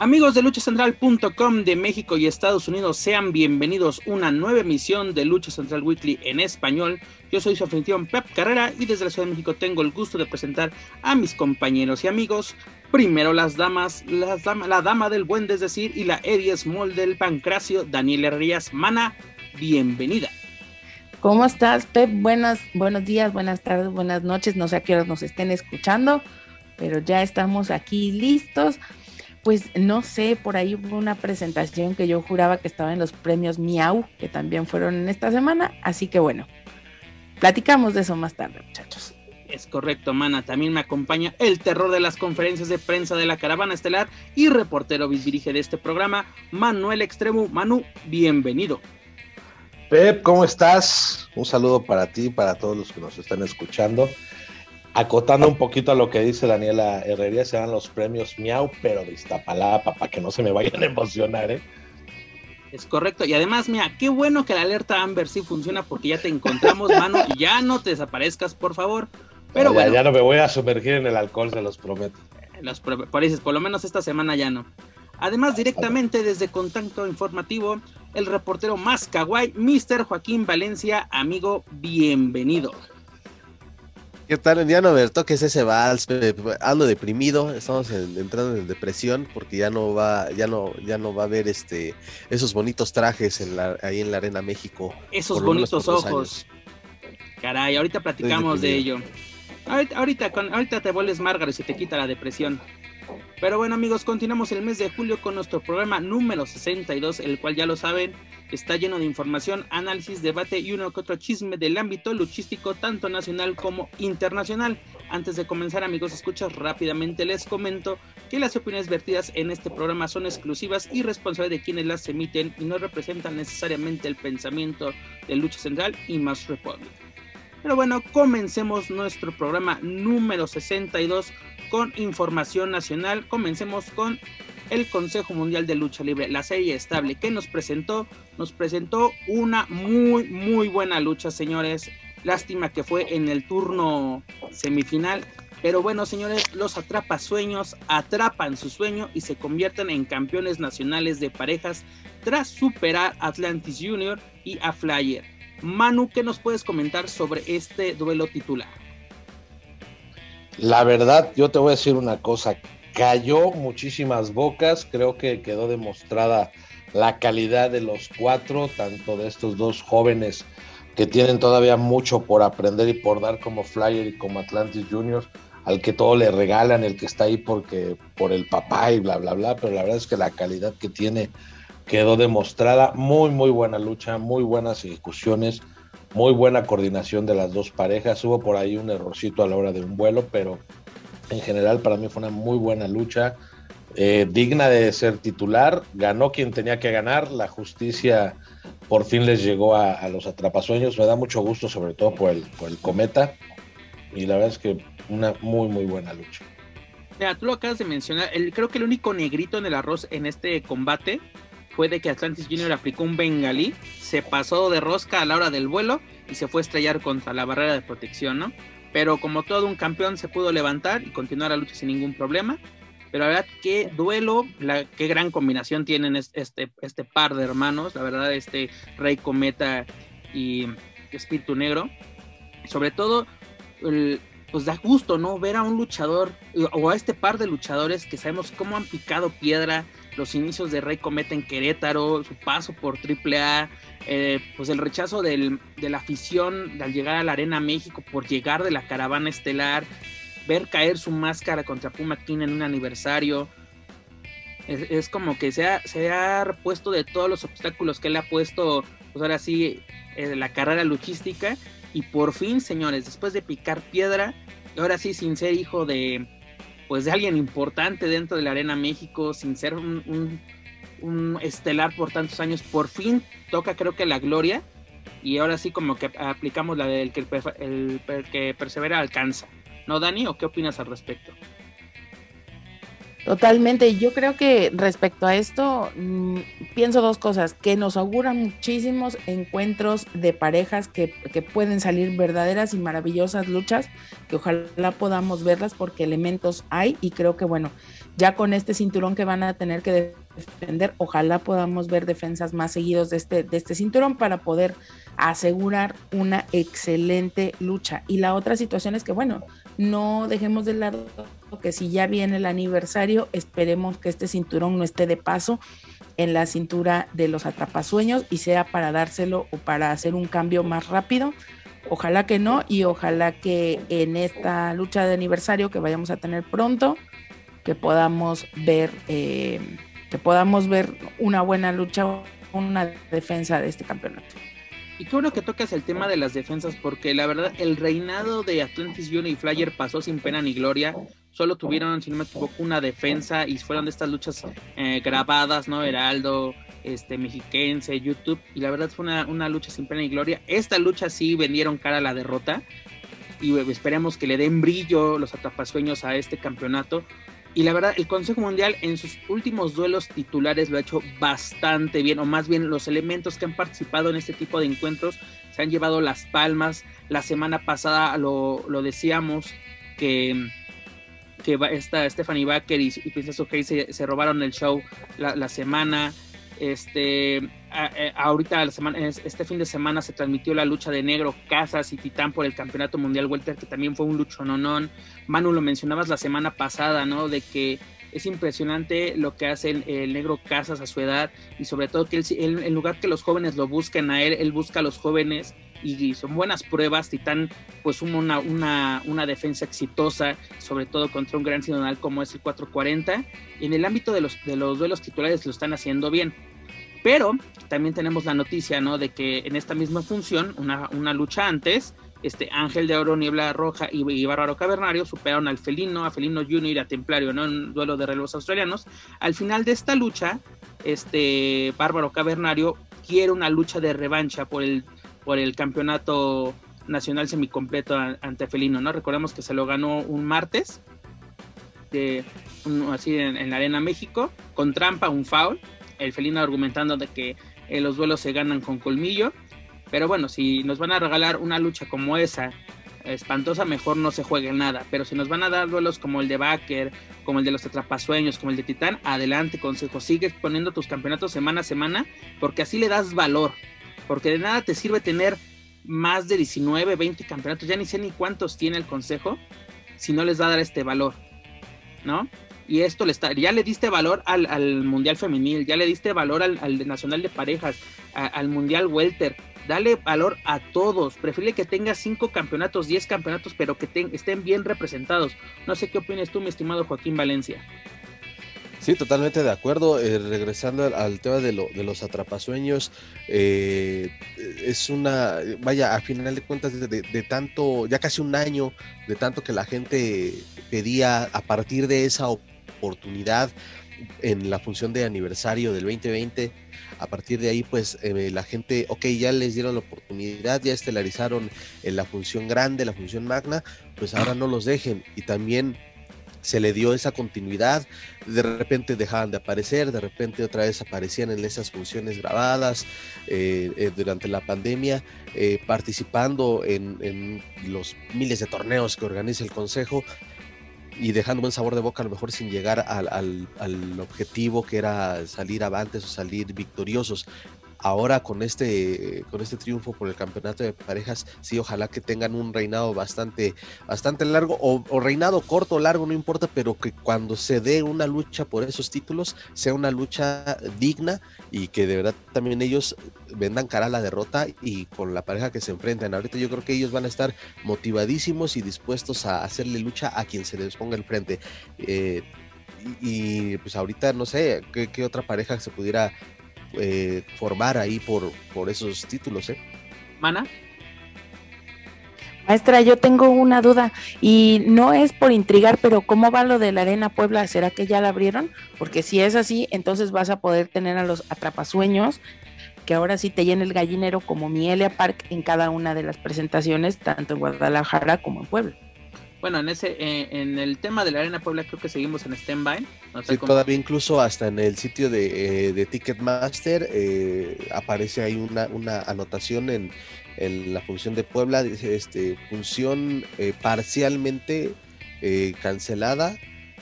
Amigos de luchacentral.com de México y Estados Unidos, sean bienvenidos a una nueva emisión de Lucha Central Weekly en español. Yo soy su anfitrión Pep Carrera y desde la Ciudad de México tengo el gusto de presentar a mis compañeros y amigos. Primero las damas, la dama del buen es decir y la Eddie Small del Pancracio, Daniela Rías Mana, bienvenida. ¿Cómo estás, Pep? Buenas, buenos días, buenas tardes, buenas noches. No sé a qué nos estén escuchando, pero ya estamos aquí listos pues no sé, por ahí hubo una presentación que yo juraba que estaba en los premios Miau, que también fueron en esta semana, así que bueno, platicamos de eso más tarde, muchachos. Es correcto, mana. También me acompaña el terror de las conferencias de prensa de la caravana estelar y reportero dirige de este programa, Manuel Extremo. Manu, bienvenido. Pep, ¿cómo estás? Un saludo para ti, para todos los que nos están escuchando acotando un poquito a lo que dice Daniela Herrería, serán los premios Miau, pero de Iztapalapa, para que no se me vayan a emocionar, ¿eh? Es correcto, y además, mira, qué bueno que la alerta Amber sí funciona porque ya te encontramos, mano, y ya no te desaparezcas, por favor. Pero bueno. Ya no me voy a sumergir en el alcohol, se los prometo. Los países, por lo menos esta semana ya no. Además, directamente desde Contacto Informativo, el reportero más kawaii, Mr. Joaquín Valencia, amigo, bienvenido. ¿Qué tal? Ya no me toques ese vals, ando deprimido, estamos entrando en depresión porque ya no va, ya no, ya no va a haber este esos bonitos trajes en la, ahí en la Arena México. Esos bonitos ojos. Caray, ahorita platicamos de ello. Ahorita, ahorita, te vuelves Margaret y te quita la depresión. Pero bueno amigos, continuamos el mes de julio con nuestro programa número 62, el cual ya lo saben, está lleno de información, análisis, debate y uno que otro chisme del ámbito luchístico, tanto nacional como internacional. Antes de comenzar, amigos, escuchas rápidamente les comento que las opiniones vertidas en este programa son exclusivas y responsables de quienes las emiten y no representan necesariamente el pensamiento de Lucha Central y Más Republic. Pero bueno, comencemos nuestro programa número 62 con información nacional. Comencemos con el Consejo Mundial de Lucha Libre, la serie estable que nos presentó, nos presentó una muy, muy buena lucha, señores. Lástima que fue en el turno semifinal. Pero bueno, señores, los atrapasueños atrapan su sueño y se convierten en campeones nacionales de parejas tras superar Atlantis Junior y a Flyer. Manu, ¿qué nos puedes comentar sobre este duelo titular? La verdad, yo te voy a decir una cosa cayó muchísimas bocas, creo que quedó demostrada la calidad de los cuatro, tanto de estos dos jóvenes que tienen todavía mucho por aprender y por dar como Flyer y como Atlantis Junior, al que todo le regalan, el que está ahí porque por el papá y bla bla bla, pero la verdad es que la calidad que tiene quedó demostrada, muy muy buena lucha, muy buenas ejecuciones, muy buena coordinación de las dos parejas, hubo por ahí un errorcito a la hora de un vuelo, pero en general, para mí fue una muy buena lucha, eh, digna de ser titular. Ganó quien tenía que ganar. La justicia por fin les llegó a, los atrapasueños. Me da mucho gusto, sobre todo por el, por el Cometa. Y la verdad es que una muy, muy buena lucha. Mira, tú lo acabas de mencionar. Creo que el único negrito en el arroz en este combate fue de que Atlantis Junior aplicó un bengalí, se pasó de rosca a la hora del vuelo y se fue a estrellar contra la barrera de protección, ¿no? pero como todo un campeón se pudo levantar y continuar la lucha sin ningún problema. Pero la verdad, qué duelo, la, qué gran combinación tienen este, este par de hermanos, la verdad, este Rey Cometa y Espíritu Negro. Sobre todo, pues da gusto, ¿no? Ver a un luchador o a este par de luchadores que sabemos cómo han picado piedra, los inicios de Rey Cometa en Querétaro, su paso por AAA, eh, pues el rechazo de la afición al llegar a la Arena México por llegar de la caravana estelar, ver caer su máscara contra Puma King en un aniversario. Es, como que se ha, se repuesto de todos los obstáculos que le ha puesto, pues ahora sí, eh, la carrera luchística. Y por fin, señores, después de picar piedra, ahora sí, sin ser hijo de, pues de alguien importante dentro de la Arena México, sin ser un, estelar por tantos años, por fin toca creo que la gloria y ahora sí como que aplicamos la del que el, que persevera alcanza. ¿No, Dani? ¿O qué opinas al respecto? Totalmente. Yo creo que respecto a esto, mm, pienso dos cosas, que nos auguran muchísimos encuentros de parejas que, que, pueden salir verdaderas y maravillosas luchas, que ojalá podamos verlas porque elementos hay y creo que bueno, ya con este cinturón que van a tener que defender, ojalá podamos ver defensas más seguidos de este, de este cinturón para poder asegurar una excelente lucha. Y la otra situación es que bueno, no dejemos de lado que si ya viene el aniversario, esperemos que este cinturón no esté de paso en la cintura de los atrapasueños y sea para dárselo o para hacer un cambio más rápido. Ojalá que no y ojalá que en esta lucha de aniversario que vayamos a tener pronto, que podamos ver, eh, que podamos ver una buena lucha, una defensa de este campeonato. Y qué bueno que tocas el tema de las defensas, porque la verdad, el reinado de Atlantis Junior y Flyer pasó sin pena ni gloria. Solo tuvieron, si no me equivoco, una defensa y fueron de estas luchas eh, grabadas, ¿no? Heraldo, este, Mexiquense, YouTube. Y la verdad fue una, una lucha sin pena ni gloria. Esta lucha sí vendieron cara a la derrota. Y esperemos que le den brillo los atrapasueños a este campeonato. Y la verdad, el Consejo Mundial en sus últimos duelos titulares lo ha hecho bastante bien, o más bien los elementos que han participado en este tipo de encuentros se han llevado las palmas. La semana pasada lo, decíamos que, que esta Stephanie Baker y, y Princess se, robaron el show la semana. Este, eh, ahorita la semana, este fin de semana se transmitió la lucha de Negro Casas y Titán por el Campeonato Mundial Welter, que también fue un luchononón. Manu, lo mencionabas la semana pasada, ¿no? De que es impresionante lo que hace el, Negro Casas a su edad y sobre todo que él, en lugar que los jóvenes lo busquen a él, él busca a los jóvenes y, son buenas pruebas. Titán, pues, una, una, una defensa exitosa, sobre todo contra un gran sinodal como es el 440. Y en el ámbito de los, de los duelos titulares lo están haciendo bien pero también tenemos la noticia, ¿no? De que en esta misma función, una, una lucha antes, este Ángel de Oro, Niebla Roja y, Bárbaro Cavernario superaron al Felino, a Felino Junior y a Templario, ¿no? En un duelo de relevos australianos. Al final de esta lucha, este Bárbaro Cavernario quiere una lucha de revancha por el, por el campeonato nacional semicompleto ante Felino, ¿no? Recordemos que se lo ganó un martes, así en, en la Arena México, con trampa, un foul el felino argumentando de que eh, los duelos se ganan con colmillo. Pero bueno, si nos van a regalar una lucha como esa, espantosa, mejor no se juegue nada. Pero si nos van a dar duelos como el de Baker, como el de los Atrapasueños, como el de Titán, adelante, consejo. Sigue poniendo tus campeonatos semana a semana, porque así le das valor. Porque de nada te sirve tener más de 19, 20 campeonatos, ya ni sé ni cuántos tiene el consejo, si no les va a dar este valor, ¿no? y esto le está, ya le diste valor al, Mundial Femenil, ya le diste valor al, Nacional de Parejas, al Mundial Welter, dale valor a todos, prefiere que tenga cinco campeonatos, diez campeonatos, pero que estén bien representados. No sé qué opinas tú, mi estimado Joaquín Valencia. Sí, totalmente de acuerdo. Eh, regresando al, tema de, los atrapasueños, eh, es una, vaya, a final de cuentas, de, de, tanto, ya casi un año, de tanto que la gente pedía a partir de esa oportunidad en la función de aniversario del 2020. A partir de ahí, pues eh, la gente, ok, ya les dieron la oportunidad, ya estelarizaron en la función grande, la función magna, pues ahora no los dejen. Y también se le dio esa continuidad, de repente dejaban de aparecer, de repente otra vez aparecían en esas funciones grabadas eh, eh, durante la pandemia, participando en, en, los miles de torneos que organiza el Consejo, y dejando buen sabor de boca, a lo mejor sin llegar al, al, objetivo que era salir avantes o salir victoriosos. Ahora con este, con este triunfo por el campeonato de parejas, sí, ojalá que tengan un reinado bastante, bastante largo, o, reinado corto o largo, no importa, pero que cuando se dé una lucha por esos títulos, sea una lucha digna y que de verdad también ellos vendan cara a la derrota y con la pareja que se enfrentan. Ahorita yo creo que ellos van a estar motivadísimos y dispuestos a hacerle lucha a quien se les ponga enfrente. Eh, y, pues ahorita no sé qué, otra pareja se pudiera eh, formar ahí por, por esos títulos, ¿eh? Mana. Maestra, yo tengo una duda y no es por intrigar, pero ¿cómo va lo de la Arena Puebla? ¿Será que ya la abrieron? Porque si es así, entonces vas a poder tener a los atrapasueños que ahora sí te llena el gallinero como Mielia Park en cada una de las presentaciones, tanto en Guadalajara como en Puebla. Bueno, en ese, eh, en el tema de la Arena Puebla creo que seguimos en stand-by. sí, todavía incluso hasta en el sitio de, eh, Ticketmaster eh, aparece ahí una, una anotación en, la función de Puebla, dice este, función parcialmente cancelada.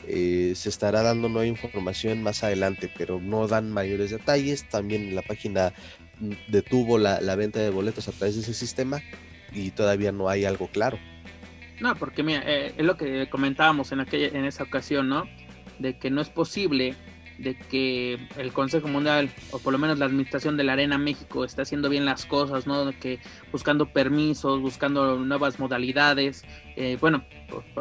se estará dando nueva información más adelante, pero no dan mayores detalles. También la página detuvo la, la venta de boletos a través de ese sistema y todavía no hay algo claro. No, porque mira, eh, es lo que comentábamos en aquella, en esa ocasión, ¿no? De que no es posible de que el Consejo Mundial, o por lo menos la administración de la Arena México, está haciendo bien las cosas, ¿no? Que buscando permisos, buscando nuevas modalidades. Eh, bueno,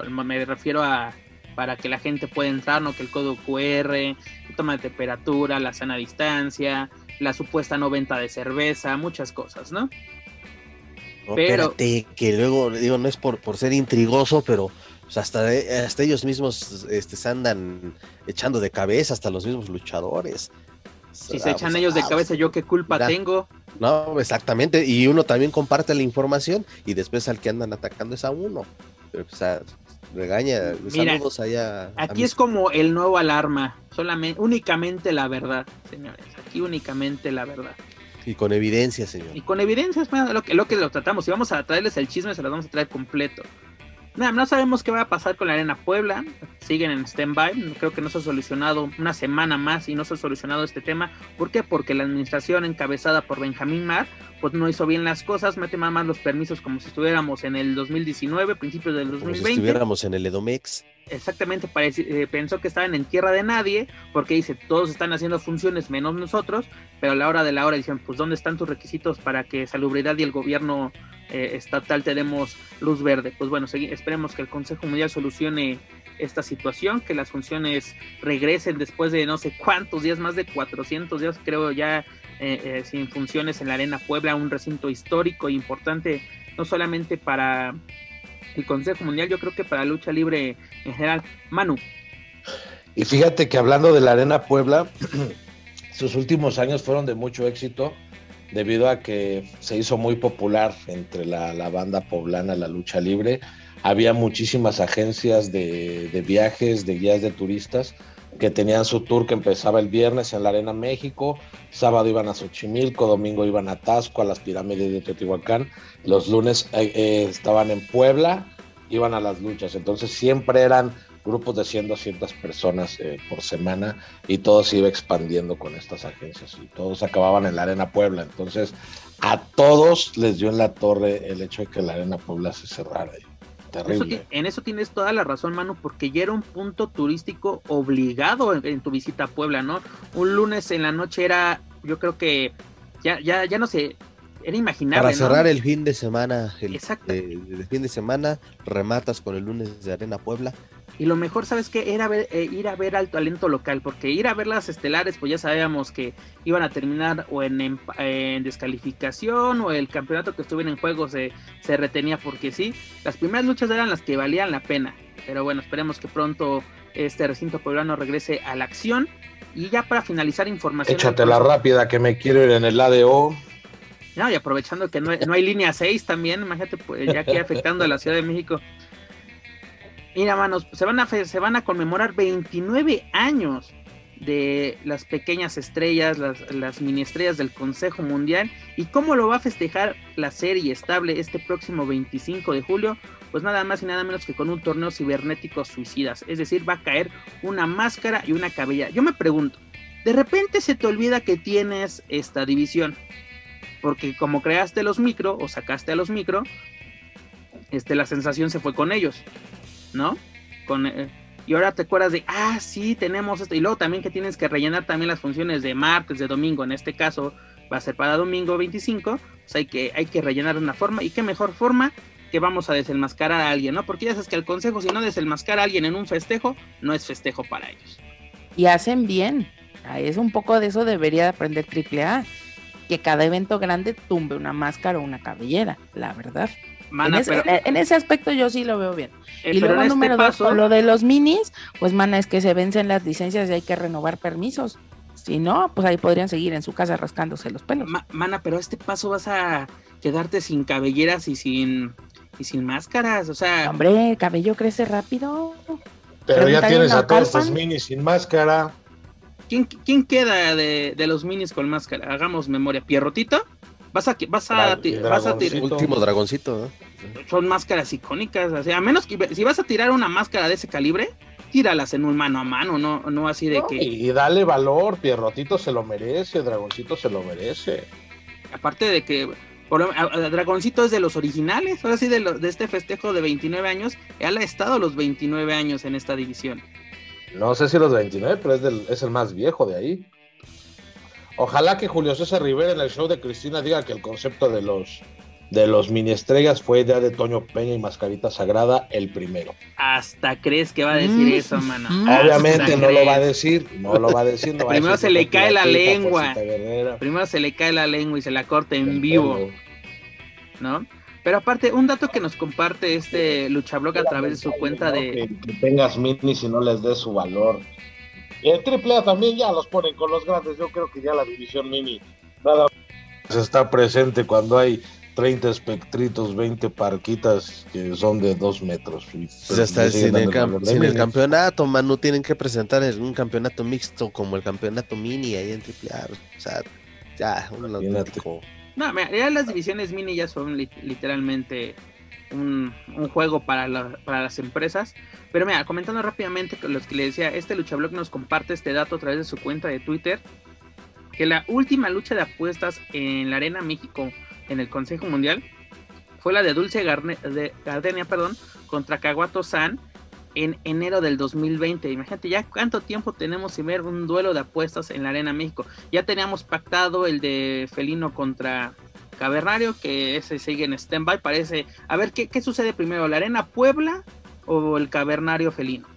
me refiero a para que la gente pueda entrar, ¿no? Que el código QR, toma de temperatura, la sana distancia, la supuesta no venta de cerveza, muchas cosas, ¿no? Pero que luego, digo, no es por, por ser intrigoso, pero pues, hasta, hasta ellos mismos este, se andan echando de cabeza, hasta los mismos luchadores. Si se echan ellos de cabeza, ¿yo qué culpa tengo? No, exactamente. Y uno también comparte la información y después al que andan atacando es a uno. Pero, o sea, regaña. saludos allá. Aquí es como el nuevo alarma. Solamente, únicamente la verdad, señores. Aquí únicamente la verdad. Y con evidencia, señor. Y con evidencia es lo que, lo que lo tratamos. Si vamos a traerles el chisme, se lo vamos a traer completo. Nada, no sabemos qué va a pasar con la Arena Puebla. Siguen en stand-by. Creo que no se ha solucionado una semana más y no se ha solucionado este tema. ¿Por qué? Porque la administración encabezada por Benjamín Mar pues no hizo bien las cosas, mete más, más los permisos como si estuviéramos en el 2019, principios del 2020. Como si estuviéramos en el Edomex. Exactamente, eh, pensó que estaban en tierra de nadie, porque dice, todos están haciendo funciones menos nosotros, pero a la hora de la hora dicen, pues ¿dónde están tus requisitos para que Salubridad y el gobierno eh, estatal te demos luz verde? Pues bueno, esperemos que el Consejo Mundial solucione esta situación, que las funciones regresen después de no sé cuántos días, más de 400 días creo ya eh, eh, sin funciones en la Arena Puebla, un recinto histórico e importante, no solamente para el Consejo Mundial, yo creo que para la lucha libre en general. Manu. Y fíjate que hablando de la Arena Puebla, sus últimos años fueron de mucho éxito debido a que se hizo muy popular entre la, banda poblana la lucha libre. Había muchísimas agencias de, de viajes, de guías de turistas que tenían su tour que empezaba el viernes en la Arena México, sábado iban a Xochimilco, domingo iban a Tasco, a las pirámides de Teotihuacán, los lunes eh, eh, estaban en Puebla, iban a las luchas, entonces siempre eran grupos de 100, 200 personas eh, por semana y todo se iba expandiendo con estas agencias y todos acababan en la Arena Puebla, entonces a todos les dio en la torre el hecho de que la Arena Puebla se cerrara. En eso tienes toda la razón, Manu, porque ya era un punto turístico obligado en, tu visita a Puebla, ¿no? Un lunes en la noche era, yo creo que ya, ya, ya no sé, era imaginable. Para cerrar el fin de semana, el, el, fin de semana, rematas con el lunes de Arena Puebla y lo mejor, ¿sabes qué? Era ver, eh, ir a ver al talento local, porque ir a ver las estelares, pues ya sabíamos que iban a terminar o en, descalificación o el campeonato que estuviera en juego se, se retenía porque sí. Las primeras luchas eran las que valían la pena, pero bueno, esperemos que pronto este recinto poblano regrese a la acción. Y ya para finalizar información. Échate la rápida que me quiero ir en el ADO. No, y aprovechando que no hay, no hay línea 6 también, imagínate, pues, ya que afectando a la Ciudad de México. Mira, manos, se van a, se van a conmemorar 29 años de las pequeñas estrellas, las, las, mini estrellas del Consejo Mundial. ¿Y cómo lo va a festejar la serie estable este próximo 25 de julio? Pues nada más y nada menos que con un torneo cibernético suicidas. Es decir, va a caer una máscara y una cabella. Yo me pregunto, de repente se te olvida que tienes esta división. Porque como creaste los micro o sacaste a los micro, este, la sensación se fue con ellos, ¿no? Con, eh, y ahora te acuerdas de, ah, sí, tenemos esto. Y luego también que tienes que rellenar también las funciones de martes, de domingo. En este caso va a ser para domingo 25. Pues hay que, hay que rellenar una forma. Y qué mejor forma que vamos a desenmascarar a alguien, ¿no? Porque ya sabes que el consejo, si no desenmascara a alguien en un festejo, no es festejo para ellos. Y hacen bien. Es un poco de eso debería aprender AAA. Que cada evento grande tumbe una máscara o una cabellera, la verdad en, ese, aspecto yo sí lo veo bien. Eh, y luego este número dos, lo de los minis, pues mana, es que se vencen las licencias y hay que renovar permisos. Si no, pues ahí podrían seguir en su casa rascándose los pelos. mana, pero a este paso vas a quedarte sin cabelleras y sin y sin máscaras, o sea. Hombre, el cabello crece rápido. Pero ya tienes a todos los minis sin máscara. ¿Quién, quién queda de, de, los minis con máscara? Hagamos memoria. ¿Pierrotito? Vas a, vas a, vas a tirar. Último dragoncito, Son máscaras icónicas. O sea, a menos que si vas a tirar una máscara de ese calibre, tíralas en un mano a mano, no, no así de que. Y dale valor, Pierrotito se lo merece, Dragoncito se lo merece. Aparte de que. Dragoncito es de los originales, ahora sí, de, de este festejo de 29 años. Él ha estado los 29 años en esta división. No sé si los 29, pero es, del, es el más viejo de ahí. Ojalá que Julio César Rivera en el show de Cristina diga que el concepto de los de los mini estrellas fue idea de Toño Peña y Mascarita Sagrada el primero. Hasta crees que va a decir mm. eso, mano. Obviamente no lo va a decir, no lo va a decir. Primero se le cae la lengua. Primero se le cae la lengua y se la corta en vivo. ¿No? Pero aparte, un dato que nos comparte este Luchablog a través de su cuenta de. Que, tengas minis y no les des su valor. Y el triple A también ya los ponen con los grandes. Yo creo que ya la división mini nada más está presente cuando hay 30 espectritos, 20 parquitas que son de 2 metros. Pues hasta sin, el, campeonato, Manu, tienen que presentar en un campeonato mixto como el campeonato mini ahí en AAA. O sea, ya, un No, mira, ya las divisiones mini ya son literalmente un, juego para, para, las empresas. Pero mira, comentando rápidamente con los que le decía, este luchablog nos comparte este dato a través de su cuenta de Twitter, que la última lucha de apuestas en la Arena México en el Consejo Mundial fue la de Dulce de Gardenia perdón, contra Caguato San en enero del 2020. Imagínate ya cuánto tiempo tenemos sin ver un duelo de apuestas en la Arena México. Ya teníamos pactado el de Felino contra Cavernario, que ese sigue en stand-by. Parece. A ver, ¿qué, ¿qué sucede primero? ¿La Arena Puebla o el Cavernario Felino?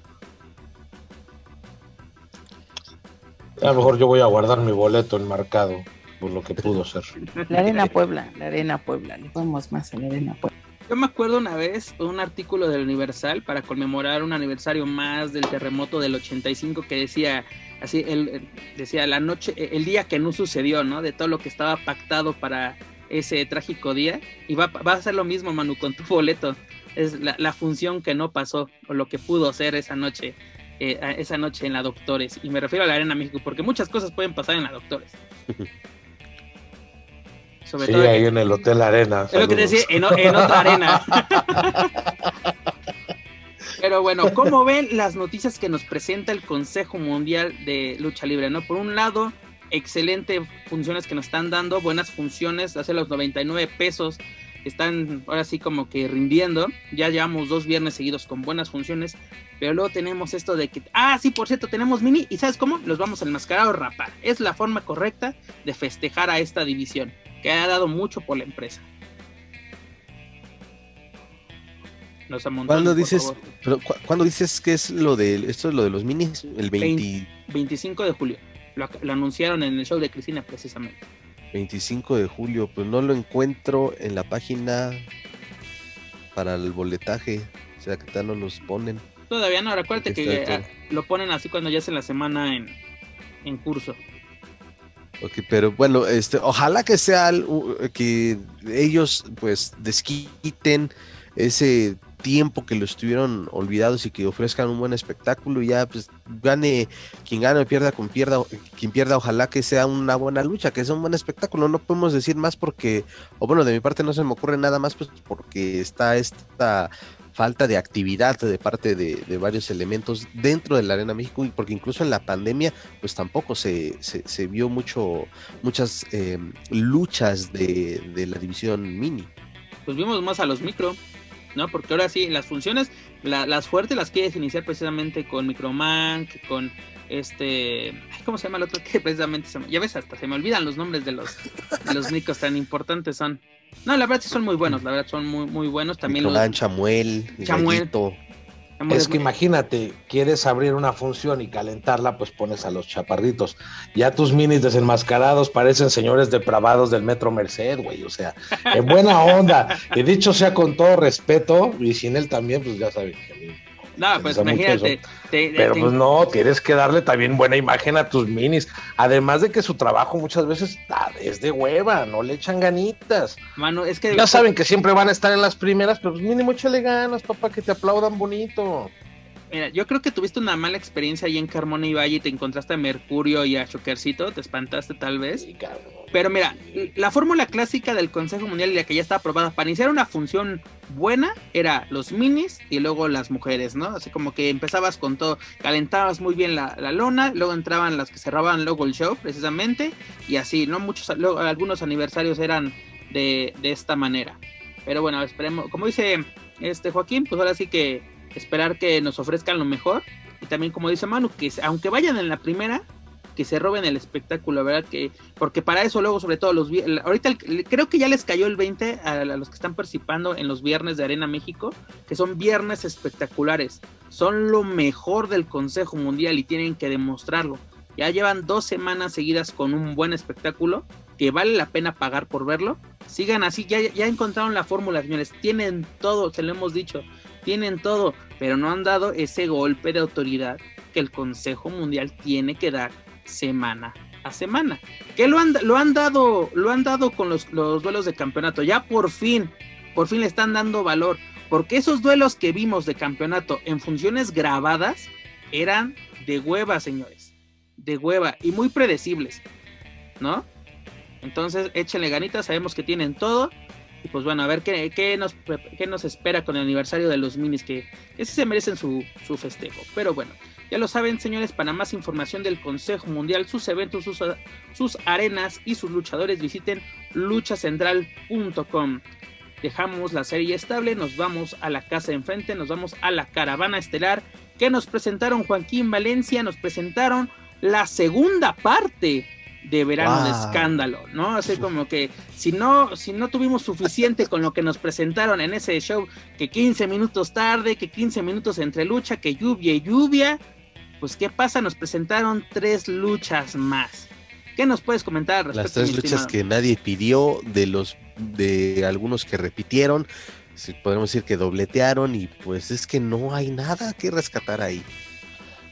A lo mejor yo voy a guardar mi boleto enmarcado por lo que pudo ser. La Arena Puebla, la Arena Puebla, le podemos más a la Arena Puebla. Yo me acuerdo una vez un artículo del Universal para conmemorar un aniversario más del terremoto del 85 que decía así, él decía la noche, el día que no sucedió, ¿no? De todo lo que estaba pactado para ese trágico día. Y va, va a ser lo mismo, Manu, con tu boleto. Es la, función que no pasó o lo que pudo ser esa noche, eh, esa noche en la Doctores. Y me refiero a la Arena México, porque muchas cosas pueden pasar en la Doctores. Sobre sí, todo ahí en el Hotel Arena. Es lo que decía, en, en otra arena. Pero bueno, ¿cómo ven las noticias que nos presenta el Consejo Mundial de Lucha Libre? ¿no? Por un lado, excelente funciones que nos están dando, buenas funciones, hace los 99 pesos, están ahora sí como que rindiendo, ya llevamos dos viernes seguidos con buenas funciones, pero luego tenemos esto de que, ah, sí, por cierto, tenemos mini, y ¿sabes cómo? Los vamos a enmascarar o rapar, es la forma correcta de festejar a esta división, que ha dado mucho por la empresa. cuando dices, pero cuando dices que es lo de esto es lo de los minis, el 25 de julio. Lo, anunciaron en el show de Cristina precisamente. 25 de julio, pues no lo encuentro en la página para el boletaje. O sea, que tal no los ponen. Todavía no, recuerda que ah, lo ponen así cuando ya es en la semana en, en curso. Ok, pero bueno, este, ojalá que sea que ellos pues desquiten ese tiempo que lo estuvieron olvidados y que ofrezcan un buen espectáculo y ya pues gane quien gane o pierda con pierda quien pierda ojalá que sea una buena lucha que sea un buen espectáculo. No podemos decir más porque o bueno de mi parte no se me ocurre nada más pues porque está esta falta de actividad de parte de, varios elementos dentro de la Arena México, porque incluso en la pandemia, pues tampoco se, se, vio mucho, muchas em, luchas de, de, la división mini. Pues vimos más a los micro, ¿no? Porque ahora sí, las funciones, las fuertes las quieres iniciar precisamente con Microman, con este, ¿cómo se llama el otro? Que precisamente, ya ves, hasta se me olvidan los nombres de los, de los micros tan importantes son. No, la verdad sí son muy buenos, la verdad son muy, muy buenos. También los... Chamuel, Chamuel. Es que imagínate, quieres abrir una función y calentarla, pues pones a los chaparritos. Ya tus minis desenmascarados parecen señores depravados del Metro Merced, güey. O sea, en buena onda. Y dicho sea con todo respeto, y sin él también, pues ya sabes no, pues imagínate. Pero pues no, tienes que darle también buena imagen a tus minis. Además de que su trabajo muchas veces ah, es de hueva, no le echan ganitas. Mano, es que. Ya saben que siempre van a estar en las primeras, pero pues mínimo échale ganas, papá, que te aplaudan bonito. Mira, yo creo que tuviste una mala experiencia ahí en Carmona y Valle y te encontraste a Mercurio y a Chokercito, te espantaste tal vez. Pero mira, la fórmula clásica del Consejo Mundial y la que ya está aprobada para iniciar una función buena era los minis y luego las mujeres, ¿no? Así como que empezabas con todo, calentabas muy bien la, lona, luego entraban las que cerraban luego el show precisamente y así, ¿no? Muchos, algunos aniversarios eran de, de esta manera. Pero bueno, esperemos, como dice este Joaquín, pues ahora sí que esperar que nos ofrezcan lo mejor. Y también, como dice Manu, que aunque vayan en la primera, que se roben el espectáculo, ¿verdad? Que, porque para eso luego, sobre todo los ahorita creo que ya les cayó el 20 a, los que están participando en los viernes de Arena México, que son viernes espectaculares. Son lo mejor del Consejo Mundial y tienen que demostrarlo. Ya llevan dos semanas seguidas con un buen espectáculo que vale la pena pagar por verlo. Sigan así, ya, ya encontraron la fórmula, señores. Tienen todo, se lo hemos dicho tienen todo, pero no han dado ese golpe de autoridad que el Consejo Mundial tiene que dar semana a semana. Que lo han, lo han dado, lo han dado con los, los duelos de campeonato. Ya por fin, por fin le están dando valor. Porque esos duelos que vimos de campeonato en funciones grabadas eran de hueva, señores. De hueva y muy predecibles. ¿No? Entonces, échenle ganitas, sabemos que tienen todo. Y pues bueno, a ver qué, qué, nos, qué nos espera con el aniversario de los minis, que, que sí se merecen su, su festejo. Pero bueno, ya lo saben, señores, para más información del Consejo Mundial, sus eventos, sus, sus arenas y sus luchadores, visiten luchacentral.com. Dejamos la serie estable, nos vamos a la casa de enfrente, nos vamos a la caravana estelar que nos presentaron Joaquín Valencia, nos presentaron la segunda parte de verano de escándalo, ¿no? Así como que si no, si no tuvimos suficiente con lo que nos presentaron en ese show, que 15 minutos tarde, que 15 minutos entre lucha, que lluvia y lluvia, pues ¿qué pasa? Nos presentaron tres luchas más. ¿Qué nos puedes comentar respecto Las tres luchas que nadie pidió, de los de algunos que repitieron, si podemos decir que dobletearon y pues es que no hay nada que rescatar ahí.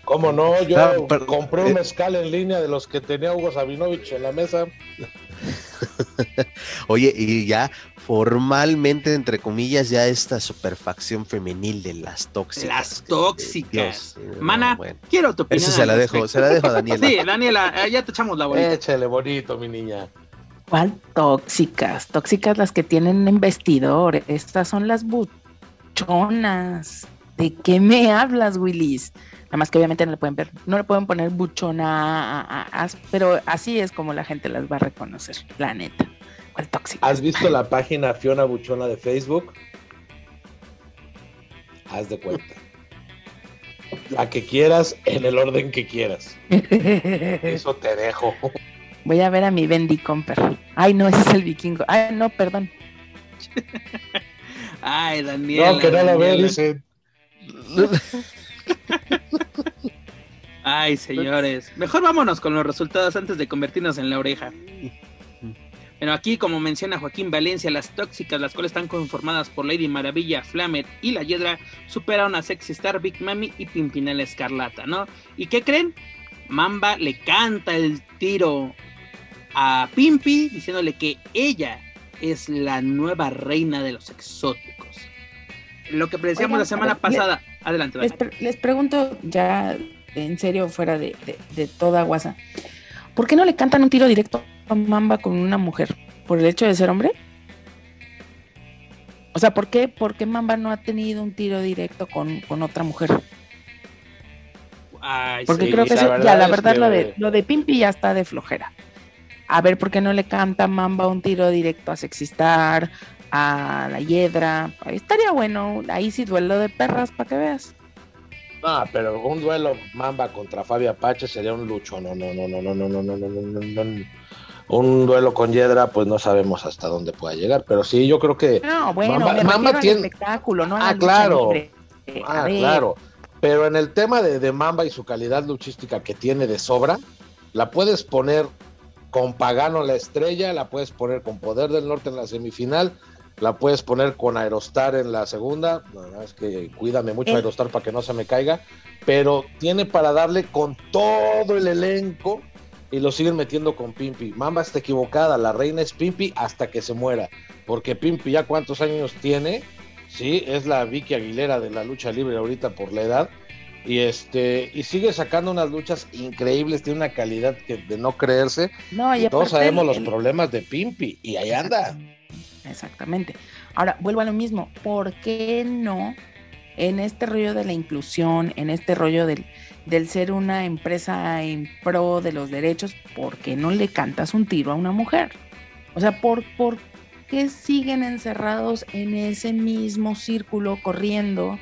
¿Cómo no? Yo ah, compré un eh, mezcal en línea de los que tenía Hugo Sabinovich en la mesa. Oye, y ya formalmente, entre comillas, ya esta superfacción femenil de las tóxicas. Las tóxicas. Mana, quiero tu opinión. Eso se la dejo, se la dejo a Daniela. sí, Daniela, eh, ya te echamos la bolita. Échale bonito, mi niña. ¿Cuál tóxicas? Tóxicas las que tienen en vestidor. Estas son las buchonas. ¿De qué me hablas, Willis? Nada más que obviamente no le pueden ver, no le pueden poner buchona, pero así es como la gente las va a reconocer, la neta. ¿Cuál tóxico? ¿Has visto la página Fiona Buchona de Facebook? Haz de cuenta. La que quieras, en el orden que quieras. Eso te dejo. Voy a ver a mi Bendy Comper. Ay, no, ese es el vikingo. Ay, no, perdón. Ay, Daniel. No, que no lo ve, dice. Ay, señores. Mejor vámonos con los resultados antes de convertirnos en la oreja. Bueno, aquí, como menciona Joaquín Valencia, las tóxicas, las cuales están conformadas por Lady Maravilla, Flamer y la Hiedra, superaron a Sexy Star, Big Mami y Pimpinela Escarlata, ¿no? ¿Y qué creen? Mamba le canta el tiro a Pimpi, diciéndole que ella es la nueva reina de los exóticos. Lo que predecíamos la semana pasada. Adelante, Les, pregunto ya en serio, fuera de, toda guasa, ¿por qué no le cantan un tiro directo a Mamba con una mujer? ¿Por el hecho de ser hombre? O sea, ¿por qué, ¿por qué Mamba no ha tenido un tiro directo con, con otra mujer? Porque creo que ya la verdad lo de lo de Pimpi ya está de flojera. A ver, ¿por qué no le canta Mamba un tiro directo a Sexistar, a la Hiedra? Estaría bueno, ahí sí duelo de perras para que veas. No, pero un duelo Mamba contra Fabio Apache sería un lucho, no, no, no, no, no, no, no, no, no, no, no. Un duelo con Hiedra, pues no sabemos hasta dónde pueda llegar, pero sí, yo creo que No, bueno, Mamba, tiene espectáculo, no Ah, claro. Ah, claro. Pero en el tema de, Mamba y su calidad luchística que tiene de sobra, la puedes poner con Pagano la estrella, la puedes poner con Poder del Norte en la semifinal, la puedes poner con Aerostar en la segunda. La verdad es que cuídame mucho eh. Aerostar para que no se me caiga, pero tiene para darle con todo el elenco y lo siguen metiendo con Pimpi. Mamba está equivocada, la reina es Pimpi hasta que se muera, porque Pimpi ya cuántos años tiene sí, es la Vicky Aguilera de la lucha libre ahorita por la edad. Y este, y sigue sacando unas luchas increíbles, tiene una calidad que de no creerse. No, y, todos sabemos los problemas de Pimpi, y ahí anda. Exactamente. Ahora, vuelvo a lo mismo, ¿por qué no en este rollo de la inclusión, en este rollo del, del ser una empresa en pro de los derechos, ¿por qué no le cantas un tiro a una mujer? O sea, ¿por, por qué siguen encerrados en ese mismo círculo corriendo?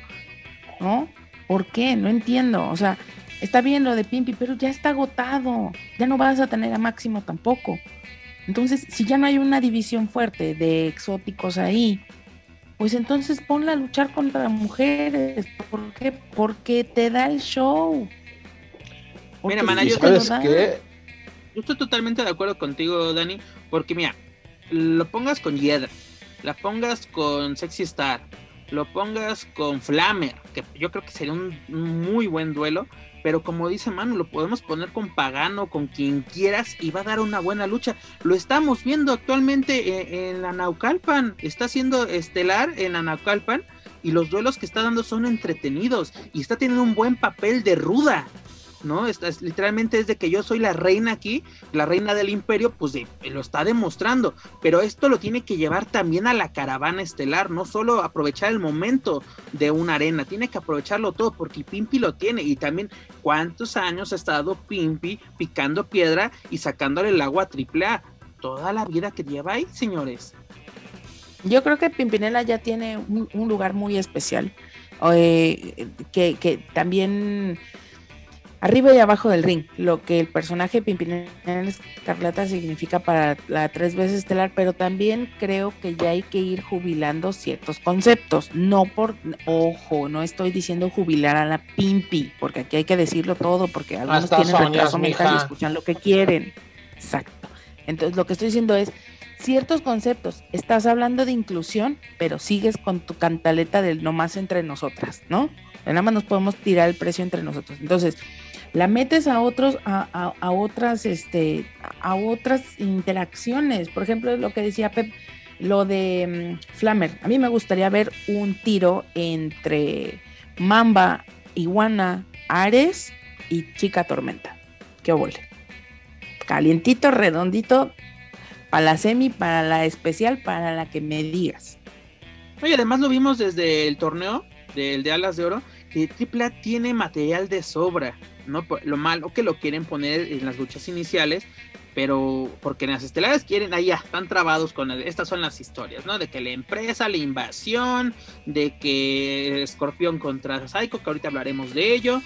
¿No? ¿Por qué? No entiendo. O sea, está bien lo de Pimpi, pero ya está agotado. Ya no vas a tener a Máximo tampoco. Entonces, si ya no hay una división fuerte de exóticos ahí, pues entonces ponla a luchar contra mujeres. ¿Por qué? Porque te da el show. mira, mana, yo, yo estoy totalmente de acuerdo contigo, Dani, porque mira, lo pongas con Hiedra, la pongas con Sexy Star, lo pongas con Flamer, que yo creo que sería un, muy buen duelo, pero como dice Manu, lo podemos poner con Pagano, con quien quieras, y va a dar una buena lucha. Lo estamos viendo actualmente en, en la Naucalpan, está siendo estelar en la Naucalpan, y los duelos que está dando son entretenidos, y está teniendo un buen papel de ruda. ¿No? Es, literalmente es de que yo soy la reina aquí, la reina del imperio, pues lo está demostrando, pero esto lo tiene que llevar también a la caravana estelar, no solo aprovechar el momento de una arena, tiene que aprovecharlo todo porque Pimpi lo tiene y también cuántos años ha estado Pimpi picando piedra y sacándole el agua triple A, toda la vida que lleva ahí, señores. Yo creo que Pimpinela ya tiene un, lugar muy especial, eh, que, que también arriba y abajo del ring, lo que el personaje Pimpinela Escarlata significa para la tres veces estelar, pero también creo que ya hay que ir jubilando ciertos conceptos, no por, ojo, no estoy diciendo jubilar a la Pimpi, porque aquí hay que decirlo todo, porque algunos tienen retraso mental y escuchan lo que quieren. Exacto. Entonces lo que estoy diciendo es, ciertos conceptos. Estás hablando de inclusión, pero sigues con tu cantaleta del no más entre nosotras, ¿no? Nada más nos podemos tirar el precio entre nosotros. Entonces, la metes a otros, a, otras, este, a otras interacciones. Por ejemplo, lo que decía Pep, lo de mm, Flammer. A mí me gustaría ver un tiro entre Mamba, Iguana, Ares y Chica Tormenta. ¿Qué vuelve? Calientito, redondito, para la semi, para la especial, para la que me digas. Oye, además lo vimos desde el torneo del de Alas de Oro, que AAA tiene material de sobra. ¿No? Lo malo que lo quieren poner en las luchas iniciales, pero porque en las estelares quieren, ahí ya están trabados con estas son las historias, ¿no? De que la empresa, la invasión, de que Escorpión contra Psycho, que ahorita hablaremos de ello,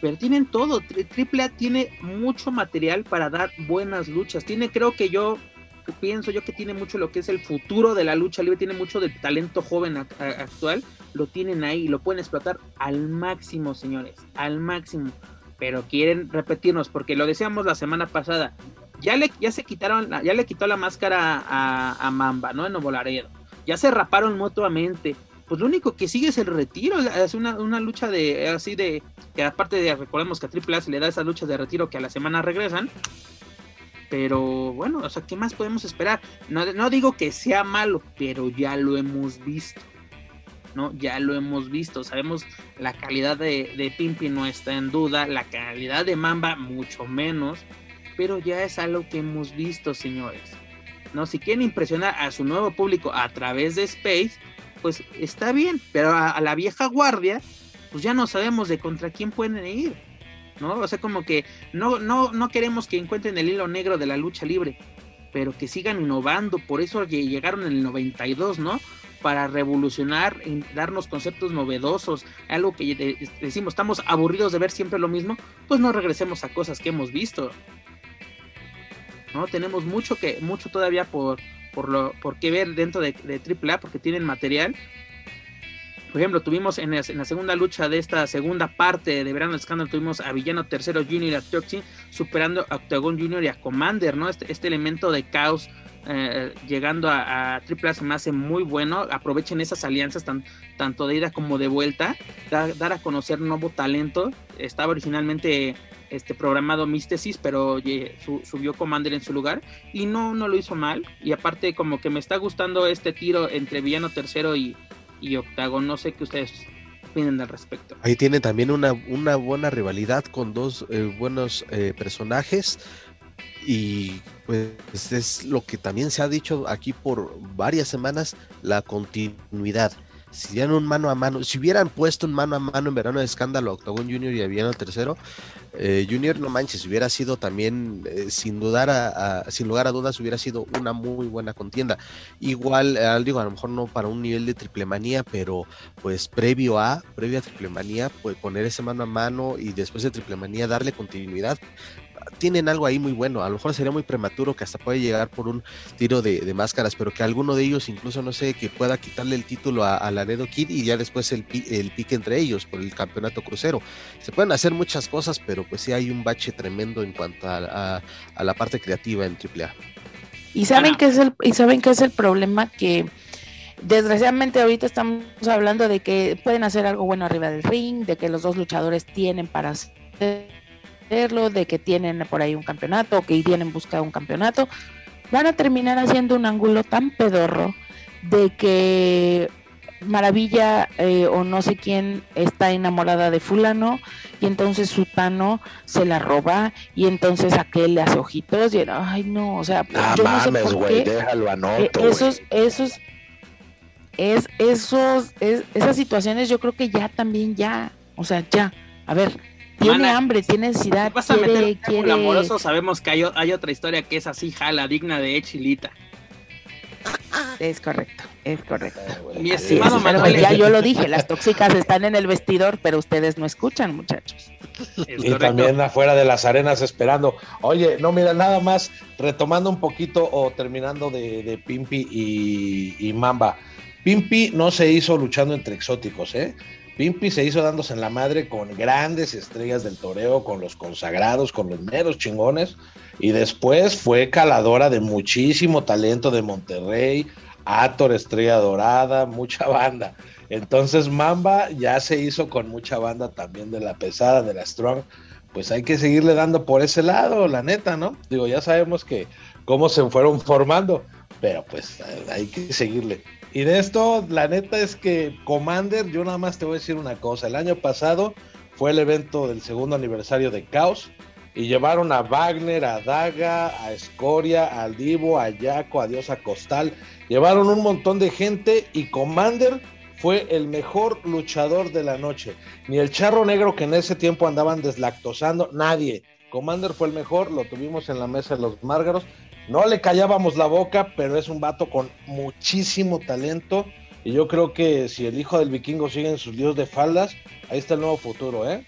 pero tienen todo, AAA tiene mucho material para dar buenas luchas, tiene creo que yo pienso yo que tiene mucho lo que es el futuro de la lucha libre, tiene mucho del talento joven actual, lo tienen ahí, lo pueden explotar al máximo, señores, al máximo pero quieren repetirnos, porque lo decíamos la semana pasada, ya le, ya se quitaron, ya le quitó la máscara a, Mamba, ¿no? En Nuevo Laredo, ya se raparon mutuamente, pues lo único que sigue es el retiro, es una, lucha de, así de, que aparte de, recordemos que a Triple se le da esas luchas de retiro que a la semana regresan, pero bueno, o sea, ¿qué más podemos esperar? No, no digo que sea malo, pero ya lo hemos visto. ¿No? Ya lo hemos visto, sabemos la calidad de, de Pimpi no está en duda, la calidad de Mamba mucho menos, pero ya es algo que hemos visto, señores. ¿no? Si quieren impresionar a su nuevo público a través de Space, pues está bien, pero a, la vieja guardia, pues ya no sabemos de contra quién pueden ir, ¿no? O sea, como que no, no, no queremos que encuentren el hilo negro de la lucha libre, pero que sigan innovando, por eso llegaron en el 92, ¿no? Para revolucionar, darnos conceptos novedosos, algo que decimos, estamos aburridos de ver siempre lo mismo, pues no regresemos a cosas que hemos visto. ¿no? Tenemos mucho que, mucho todavía por, por, lo, por qué ver dentro de, de AAA porque tienen material. Por ejemplo, tuvimos en la, segunda lucha de esta segunda parte de Verano Escándalo, tuvimos a Villano Tercero Junior y a Toxin superando a Octagon Junior y a Commander, ¿no? Este, este elemento de caos eh, llegando a, a me hace muy bueno. Aprovechen esas alianzas tanto de ida como de vuelta. dar a conocer nuevo talento. Estaba originalmente este programado Místesis, pero subió Commander en su lugar y no, no lo hizo mal. Y aparte, como que me está gustando este tiro entre Villano Tercero y, y Octagon. No sé qué ustedes opinan al respecto. Ahí tiene también una, una buena rivalidad con dos eh, buenos eh, personajes. Y pues es lo que también se ha dicho aquí por varias semanas, la continuidad si dieran un mano a mano, si hubieran puesto un mano a mano en verano de escándalo a Octagon Junior y a tercero, eh, Junior no manches, hubiera sido también, eh, sin dudar a, sin lugar a dudas, hubiera sido una muy buena contienda. Igual, eh, digo, a lo mejor no para un nivel de triple manía, pero pues previo a, previo a triple manía, pues poner ese mano a mano y después de triple manía darle continuidad, tienen algo ahí muy bueno. A lo mejor sería muy prematuro que hasta puede llegar por un tiro de, máscaras, pero que alguno de ellos, incluso no sé, que pueda quitarle el título a, a Laredo Kid y ya después el, el pique entre ellos por el campeonato crucero. Se pueden hacer muchas cosas, pero pues sí hay un bache tremendo en cuanto a, la parte creativa en AAA. Y saben que es el, y saben que es el problema que desgraciadamente ahorita estamos hablando de que pueden hacer algo bueno arriba del ring, de que los dos luchadores tienen para hacer de que tienen por ahí un campeonato o que irían en busca de un campeonato, van a terminar haciendo un ángulo tan pedorro de que Maravilla eh, o no sé quién está enamorada de fulano y entonces Sutano se la roba y entonces aquel le hace ojitos y ay no, o sea, yo no sé por qué déjalo anoto, eh, esos, esos, es, esos, esas situaciones yo creo que ya también ya, o sea, ya, a ver, tiene hambre, tiene ansiedad. vas a quiere, meter amoroso, sabemos que hay, hay, otra historia que es así, jala, digna de Chilita. Es correcto, es correcto. Mi estimado Manuel. Ya yo lo dije, las tóxicas están en el vestidor, pero ustedes no escuchan, muchachos. y también afuera de las arenas esperando. Oye, no, mira, nada más retomando un poquito o terminando de, de Pimpi y, y Mamba. Pimpi no se hizo luchando entre exóticos, ¿eh? Pimpi se hizo dándose en la madre con grandes estrellas del toreo, con los consagrados, con los meros chingones, y después fue caladora de muchísimo talento de Monterrey, Ator, Estrella Dorada, mucha banda. Entonces Mamba ya se hizo con mucha banda también de la pesada, de la strong. Pues hay que seguirle dando por ese lado, la neta, ¿no? Digo, ya sabemos que cómo se fueron formando, pero pues hay que seguirle. Y de esto, la neta es que Commander, yo nada más te voy a decir una cosa. El año pasado fue el evento del segundo aniversario de Caos y llevaron a Wagner, a Daga, a Escoria, a Divo, a Yaco, a Diosa Costal. Llevaron un montón de gente y Commander fue el mejor luchador de la noche. Ni el charro negro que en ese tiempo andaban deslactosando, nadie. Commander fue el mejor, lo tuvimos en la mesa de los Márgaros no le callábamos la boca, pero es un vato con muchísimo talento. Y yo creo que si el hijo del vikingo sigue en sus dios de faldas, ahí está el nuevo futuro, ¿eh?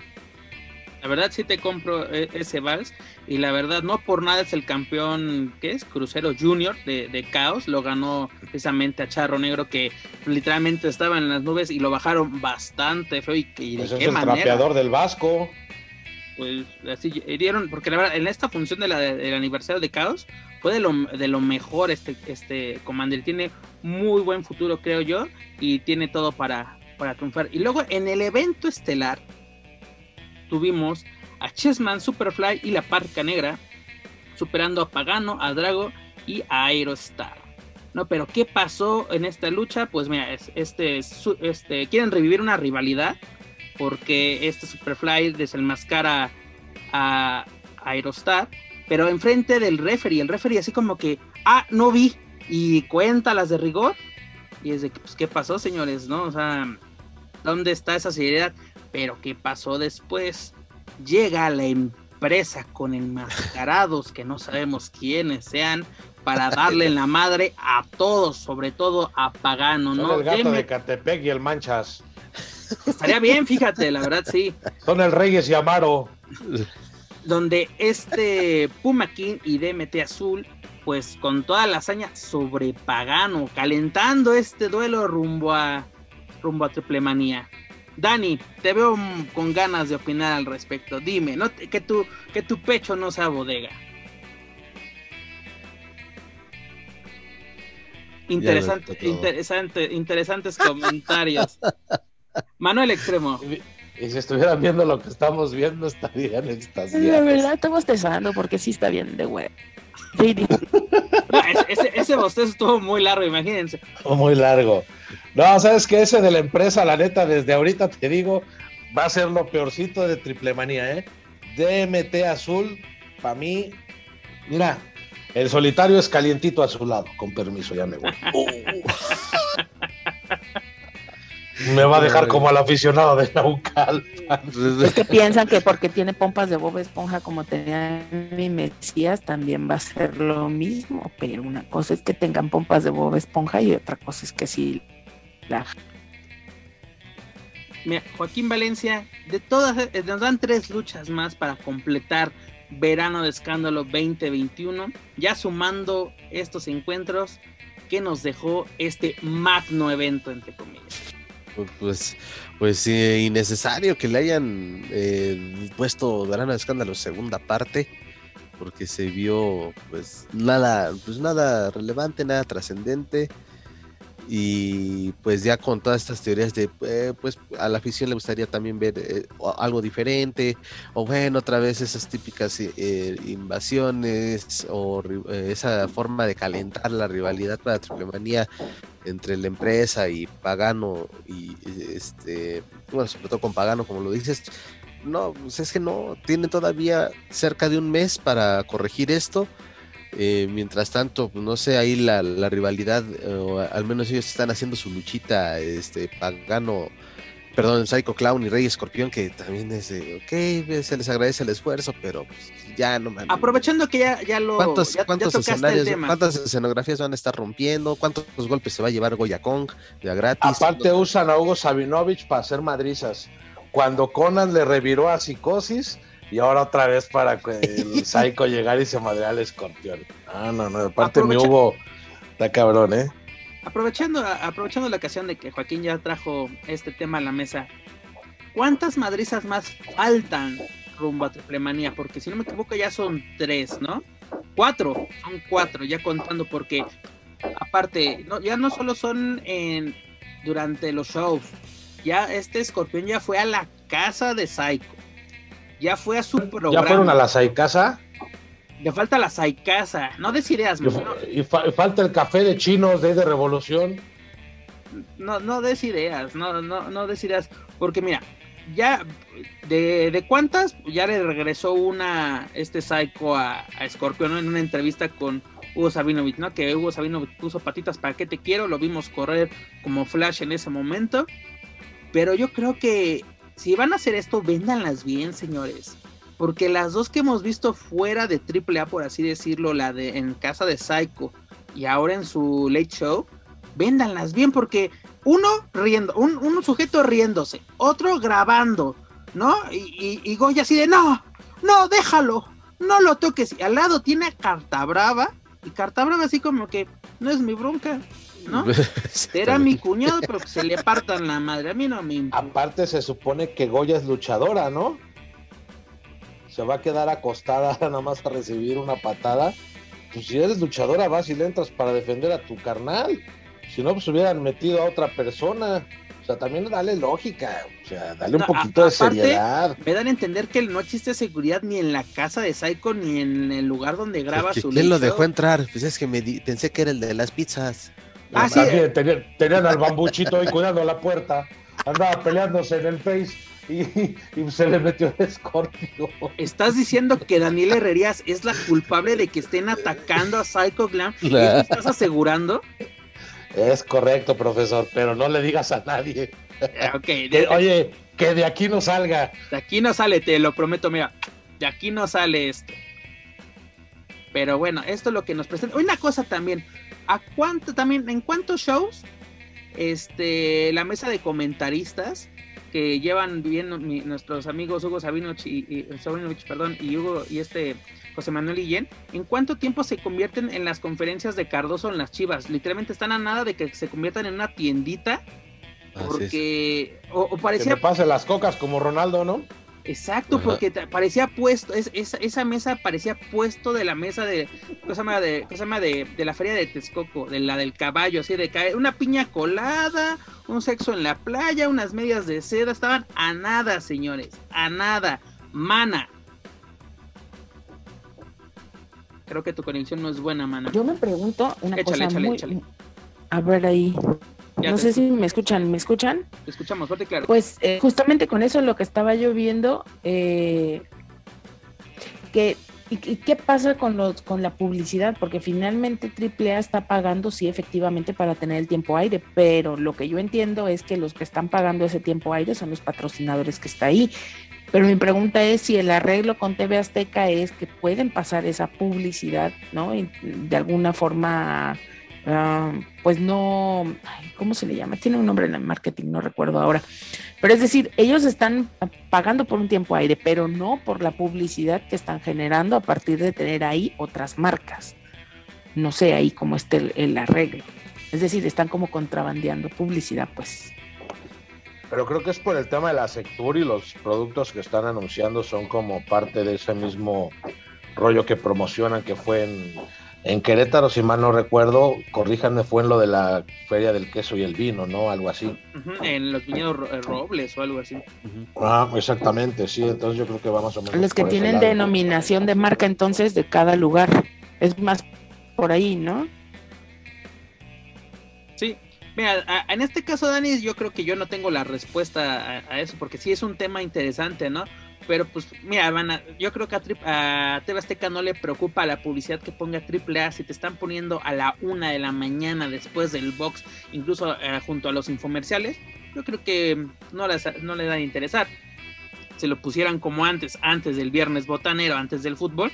La verdad sí te compro e, ese vals y la verdad no por nada es el campeón, ¿qué es? Crucero Junior de, de Caos, lo ganó precisamente a Charro Negro que literalmente estaba en las nubes y lo bajaron bastante feo y, que pues es el trapeador del Vasco pues así dieron, porque la verdad, en esta función de la, del aniversario de Caos, fue de lo, de lo mejor este, este Commander. Tiene muy buen futuro, creo yo, y tiene todo para, para triunfar. Y luego en el evento estelar, tuvimos a Chessman, Superfly y la Parca Negra, superando a Pagano, a Drago y a Aerostar. No, pero ¿qué pasó en esta lucha? Pues mira, este, este, quieren revivir una rivalidad porque este Superfly desenmascara a, a Aerostar, pero enfrente del referee, el referee así como que, ah, no vi, y cuenta las de rigor, Y es de pues, ¿qué pasó, señores? ¿No? O sea, ¿dónde está esa seriedad? Pero ¿qué pasó después? Llega la empresa con enmascarados que no sabemos quiénes sean para darle la madre a todos, sobre todo a Pagano, ¿no? el gato de Catepec y el Manchas. Estaría bien, fíjate, la verdad sí. Son el Reyes y Amaro. Donde este Puma King y DMT Azul, pues con toda la hazaña sobre Pagano, calentando este duelo rumbo a rumbo a Triple Manía. Dani, te veo con ganas de opinar al respecto. Dime, no que tu que tu pecho no sea bodega. Interesante, interesante, interesantes comentarios. Manuel Extremo. Y si estuvieran viendo lo que estamos viendo, estarían extasiados. La verdad, estamos tesando porque sí está bien de web. ese, ese bostezo estuvo muy largo, imagínense. Muy largo. No, sabes que ese de la empresa, la neta, desde ahorita te digo, va a ser lo peorcito de Triple Manía, ¿eh? DMT azul, para mí, mira, el solitario es calientito a su lado, con permiso, ya me voy. Me va a dejar como al aficionado de Naucal. Es que piensan que porque tiene pompas de Bob Esponja como tenía mi Mesías, también va a ser lo mismo. Pero una cosa es que tengan pompas de Bob Esponja y otra cosa es que sí la. Mira, Joaquín Valencia, de todas, eh, nos dan tres luchas más para completar Verano de Escándalo 2021, ya sumando estos encuentros que nos dejó este magno evento, entre comillas pues, pues innecesario que le hayan eh, puesto de Escándalo segunda parte, porque se vio pues nada, pues nada relevante, nada trascendente y pues ya con todas estas teorías de eh, pues a la afición le gustaría también ver eh, algo diferente o bueno otra vez esas típicas eh, invasiones o esa forma de calentar la rivalidad para triple manía entre la empresa y Pagano y este bueno sobre todo con Pagano como lo dices no pues es que no tienen todavía cerca de un mes para corregir esto eh, mientras tanto, pues, no sé, ahí la, rivalidad, o al menos ellos están haciendo su luchita, este, Pagano, perdón, Psycho Clown y Rey Escorpión, que también es de, ok, se les agradece el esfuerzo, pero pues, ya no me... Aprovechando que ya, ya lo... ¿Cuántos, cuántos escenarios, cuántas escenografías van a estar rompiendo? ¿Cuántos golpes se va a llevar Goya Kong de gratis? Aparte usan a Hugo Sabinovich para hacer madrizas. Cuando Conan le reviró a Psicosis y ahora otra vez para que el Psycho llegar y se madre al escorpión. Ah, no, no, aparte mi Hugo está cabrón, ¿eh? Aprovechando, aprovechando la ocasión de que Joaquín ya trajo este tema a la mesa, ¿cuántas madrizas más faltan rumbo a Triplemanía? Porque si no me equivoco ya son tres, ¿no? Cuatro, son cuatro, ya contando porque aparte, no, ya no solo son en, durante los shows, ya este escorpión ya fue a la casa de Psycho ya fue a su programa. ¿Ya fueron a la Saicasa? Le falta la Saicasa, no des ideas. Y, falta el café de chinos de, de Revolución. No, no des ideas, no, no, no des ideas. Porque mira, ya de, de cuántas, ya le regresó una, este Psycho a, a Scorpio, en una entrevista con Hugo Sabinovich, ¿no? Que Hugo Sabinovich puso patitas para que te quiero, lo vimos correr como flash en ese momento. Pero yo creo que si van a hacer esto, véndanlas bien, señores. Porque las dos que hemos visto fuera de AAA, por así decirlo, la de en casa de Psycho y ahora en su late show, véndanlas bien porque uno riendo, un, sujeto riéndose, otro grabando, ¿no? Y, y, Goya así de, no, no, déjalo, no lo toques. Y al lado tiene a Carta Brava y Carta Brava así como que, no es mi bronca, ¿no? Era mi cuñado, pero que se le apartan la madre. A mí no me Aparte, se supone que Goya es luchadora, ¿no? Se va a quedar acostada nada más a recibir una patada. Pues si eres luchadora, vas y le entras para defender a tu carnal. Si no, pues hubieran metido a otra persona. O sea, también dale lógica, o sea, dale un poquito de seriedad. Me dan a entender que no existe seguridad ni en la casa de Psycho ni en el lugar donde graba su ¿Quién lo dejó entrar? Pues es que me pensé que era el de las pizzas. Ah, sí. tenían, al bambuchito ahí cuidando la puerta. Andaba peleándose en el face y, se le metió el escorpio. ¿Estás diciendo que Daniel Herrerías es la culpable de que estén atacando a Psycho Glam? ¿Y estás asegurando? Es correcto, profesor, pero no le digas a nadie. Okay, oye, que de aquí no salga. De aquí no sale, te lo prometo, mira. De aquí no sale esto. Pero bueno, esto es lo que nos presenta. Una cosa también, ¿a cuánto también, en cuántos shows este la mesa de comentaristas que llevan viendo nuestros amigos Hugo Sabinovich y, perdón, y Hugo y este José Manuel Guillén, ¿en cuánto tiempo se convierten en las conferencias de Cardoso en las Chivas? Literalmente están a nada de que se conviertan en una tiendita porque o, parecía que pase las cocas como Ronaldo, ¿no? Exacto, porque parecía puesto, es, esa mesa parecía puesto de la mesa de, cosa de, cosa de, de la feria de Texcoco, de la del caballo, así de caer, una piña colada, un sexo en la playa, unas medias de seda, estaban a nada, señores, a nada, mana. Creo que tu conexión no es buena, mana. Yo me pregunto una cosa muy... A ver ahí no sé si me escuchan, ¿me escuchan? Te escuchamos, fuerte claro. Pues eh, justamente con eso lo que estaba yo viendo, eh, que, y, qué pasa con, los, con la publicidad? Porque finalmente AAA está pagando, sí, efectivamente, para tener el tiempo aire, pero lo que yo entiendo es que los que están pagando ese tiempo aire son los patrocinadores que está ahí. Pero mi pregunta es si el arreglo con TV Azteca es que pueden pasar esa publicidad, ¿no? Y de alguna forma Ah, pues no, ¿cómo se le llama? Tiene un nombre en el marketing, no recuerdo ahora. Pero es decir, ellos están pagando por un tiempo aire, pero no por la publicidad que están generando a partir de tener ahí otras marcas. No sé ahí cómo esté el, arreglo. Es decir, están como contrabandeando publicidad, pues. Pero creo que es por el tema de la sector y los productos que están anunciando son como parte de ese mismo rollo que promocionan que fue en en Querétaro, si mal no recuerdo, corríjanme, fue en lo de la Feria del Queso y el Vino, ¿no? Algo así. en los viñedos eh, Robles o algo así. Ah, exactamente, sí, entonces yo creo que vamos a menos. Los que tienen denominación de marca entonces de cada lugar. Es más por ahí, ¿no? Sí, Mira, en este caso, Dani, yo creo que yo no tengo la respuesta a, eso, porque sí es un tema interesante, ¿no? Pero pues, mira, van yo creo que a, a TV Azteca no le preocupa la publicidad que ponga AAA si te están poniendo a la una de la mañana después del box, incluso eh, junto a los infomerciales. Yo creo que no, no le da a interesar. Si lo pusieran como antes, antes del viernes botanero, antes del fútbol,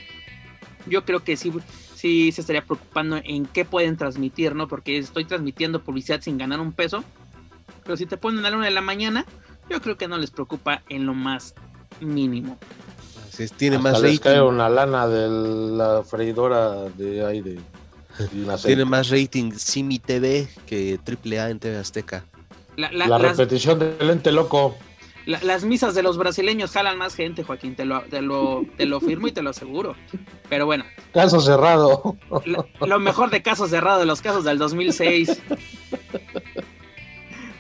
yo creo que sí, sí se estaría preocupando en qué pueden transmitir, ¿no? Porque estoy transmitiendo publicidad sin ganar un peso. Pero si te ponen a la una de la mañana, yo creo que no les preocupa en lo más mínimo. tiene más rating. cae una lana de la freidora de aire. tiene más rating Simi TV que AAA en TV Azteca. La, repetición del ente loco. las misas de los brasileños jalan más gente, Joaquín, te lo, te lo, te lo firmo y te lo aseguro. Pero bueno. Caso cerrado. lo mejor de caso cerrado de los casos del 2006.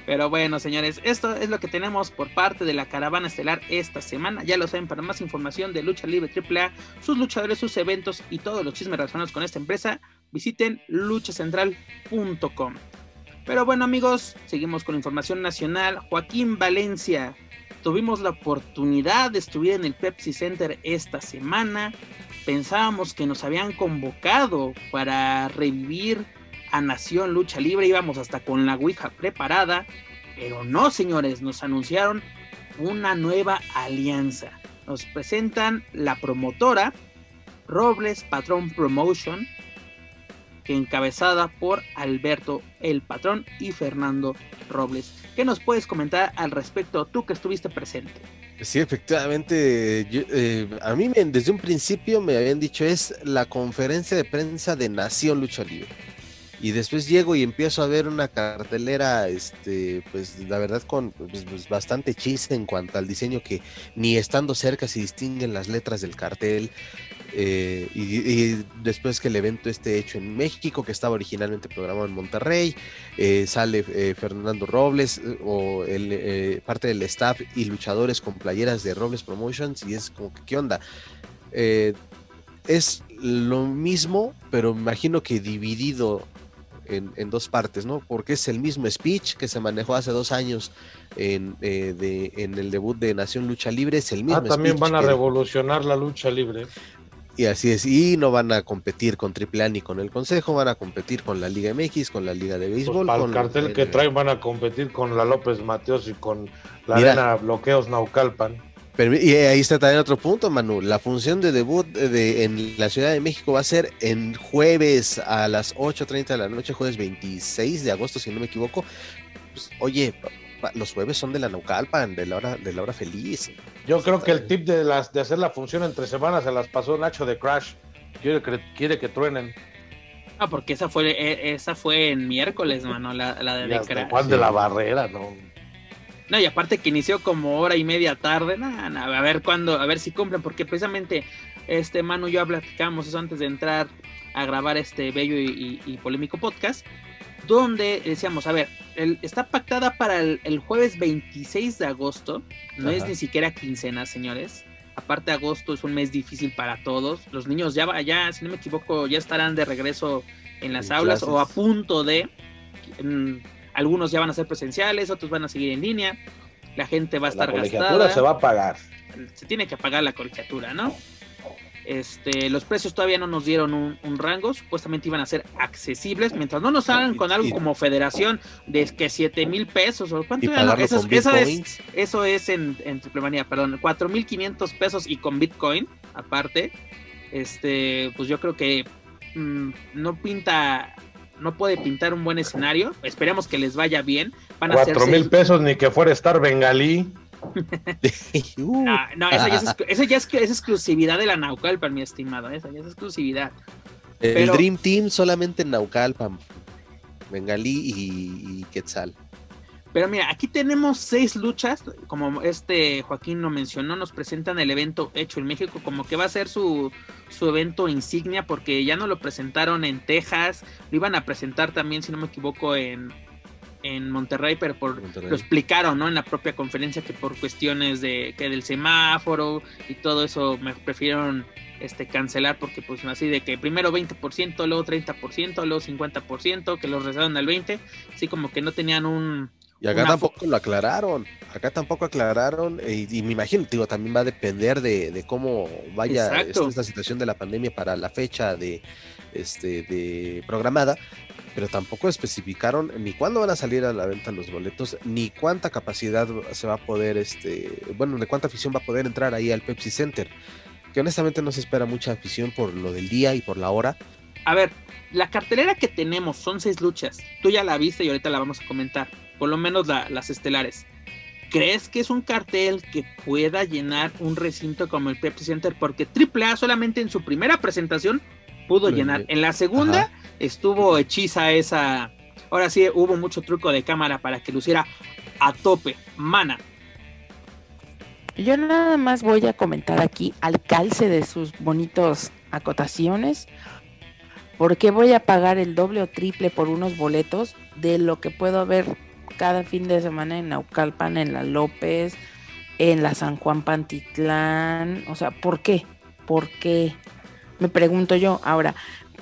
Pero bueno, señores, esto es lo que tenemos por parte de la caravana estelar esta semana. Ya lo saben, para más información de Lucha Libre AAA, sus luchadores, sus eventos y todos los chismes relacionados con esta empresa, visiten luchacentral.com. Pero bueno, amigos, seguimos con información nacional. Joaquín Valencia, tuvimos la oportunidad de estar en el Pepsi Center esta semana. Pensábamos que nos habían convocado para revivir a Nación Lucha Libre, íbamos hasta con la Ouija preparada, pero no, señores, nos anunciaron una nueva alianza. Nos presentan la promotora Robles Patrón Promotion, que encabezada por Alberto el Patrón y Fernando Robles. ¿Qué nos puedes comentar al respecto tú que estuviste presente? Sí, efectivamente, eh, a mí desde un principio me habían dicho es la conferencia de prensa de Nación Lucha Libre y después llego y empiezo a ver una cartelera, este, pues la verdad con pues, pues, bastante chiste en cuanto al diseño que ni estando cerca se distinguen las letras del cartel. Eh, y, después que el evento esté hecho en México, que estaba originalmente programado en Monterrey, eh, sale eh, Fernando Robles o el, parte del staff y luchadores con playeras de Robles Promotions y es como que, ¿qué onda? es lo mismo, pero me imagino que dividido en, dos partes, ¿no? Porque es el mismo speech que se manejó hace dos años en, eh, en el debut de Nación Lucha Libre, es el mismo. Ah, también van a revolucionar la lucha libre. Y así es, y no van a competir con AAA ni con el Consejo, van a competir con la Liga MX, con la Liga de Pues Béisbol. para con el cartel el- que traen van a competir con la López Mateos y con la Mira. Arena Bloqueos Naucalpan. Pero- y ahí está también otro punto, Manu. La función de debut de, de- en la Ciudad de México va a ser en jueves a las 8.30 de la noche, jueves 26 de agosto, si no me equivoco. Pues, oye, pa- pa- los jueves son de la Naucalpan, de la hora, de la hora feliz. Yo creo que el tip de las de hacer la función entre semanas se las pasó Nacho de Crash. Quiere que, quiere que truenen. Ah, porque esa fue, eh, esa fue en miércoles, mano, la, la de, de Crash. Juan de la Barrera, ¿no? No, y aparte que inició como hora y media tarde, nada, nada, a ver cuándo, a ver si cumplen, porque precisamente este Manu y yo platicamos eso antes de entrar a grabar este bello y, y- y polémico podcast, donde decíamos, a ver, el- está pactada para el, el jueves 26 de agosto, no es ni siquiera quincena, señores. Aparte agosto es un mes difícil para todos. Los niños ya, ya si no me equivoco, ya estarán de regreso en las En aulas o a punto de. mm, algunos ya van a ser presenciales, otros van a seguir en línea. La gente va a La estar colegiatura gastada. se va a pagar. Se tiene que pagar la colegiatura, ¿no? Este, los precios todavía no nos dieron un, un rango, supuestamente iban a ser accesibles, mientras no nos salgan Y- con algo como federación de que 7 mil pesos o cuánto Y era? Eso, eso es, eso es en, en Triplemanía, perdón, 4.500 pesos y con Bitcoin, aparte, este, pues yo creo que mm, no pinta, no puede pintar un buen escenario. Esperemos que les vaya bien. Van a Cuatro mil pesos ni que fuera estar bengalí. Uh, Ah, no, esa ya, es, exclu- esa ya es, es exclusividad de la Naucalpan, mi estimado. Esa ya es exclusividad. el pero- Dream Team solamente en Naucalpan, Bengalí y, y Quetzal. Pero mira, aquí tenemos seis luchas, como este Joaquín lo mencionó, nos presentan el evento hecho en México, como que va a ser su, su evento insignia, porque ya no lo presentaron en Texas, lo iban a presentar también, si no me equivoco, en, en Monterrey, pero por, Monterrey. lo explicaron, ¿no? En la propia conferencia que por cuestiones de que del semáforo y todo eso me prefirieron este cancelar porque pues así de que primero 20%, luego 30%, luego 50%, que los rezaron al 20, así como que no tenían un Y acá tampoco lo aclararon, acá tampoco aclararon, eh, y, y me imagino, digo, también va a depender de, de cómo vaya esta, esta situación de la pandemia para la fecha de, este, de programada, pero tampoco especificaron ni cuándo van a salir a la venta los boletos, ni cuánta capacidad se va a poder, este, bueno, de cuánta afición va a poder entrar ahí al Pepsi Center, que honestamente no se espera mucha afición por lo del día y por la hora. A ver, la cartelera que tenemos son seis luchas. Tú ya la viste y ahorita la vamos a comentar. Por lo menos la- las estelares. ¿Crees que es un cartel que pueda llenar un recinto como el Pepsi Center? Porque AAA solamente en su primera presentación pudo llenar. lle- En la segunda Ajá. estuvo hechiza esa. Ahora sí hubo mucho truco de cámara para que luciera a tope. Mana. Yo nada más voy a comentar aquí al calce de sus bonitos acotaciones. Porque voy a pagar el doble o triple por unos boletos de lo que puedo ver cada fin de semana en Naucalpan, en la López, en la San Juan Pantitlán? O sea, ¿por qué? ¿Por qué? Me pregunto yo. Ahora,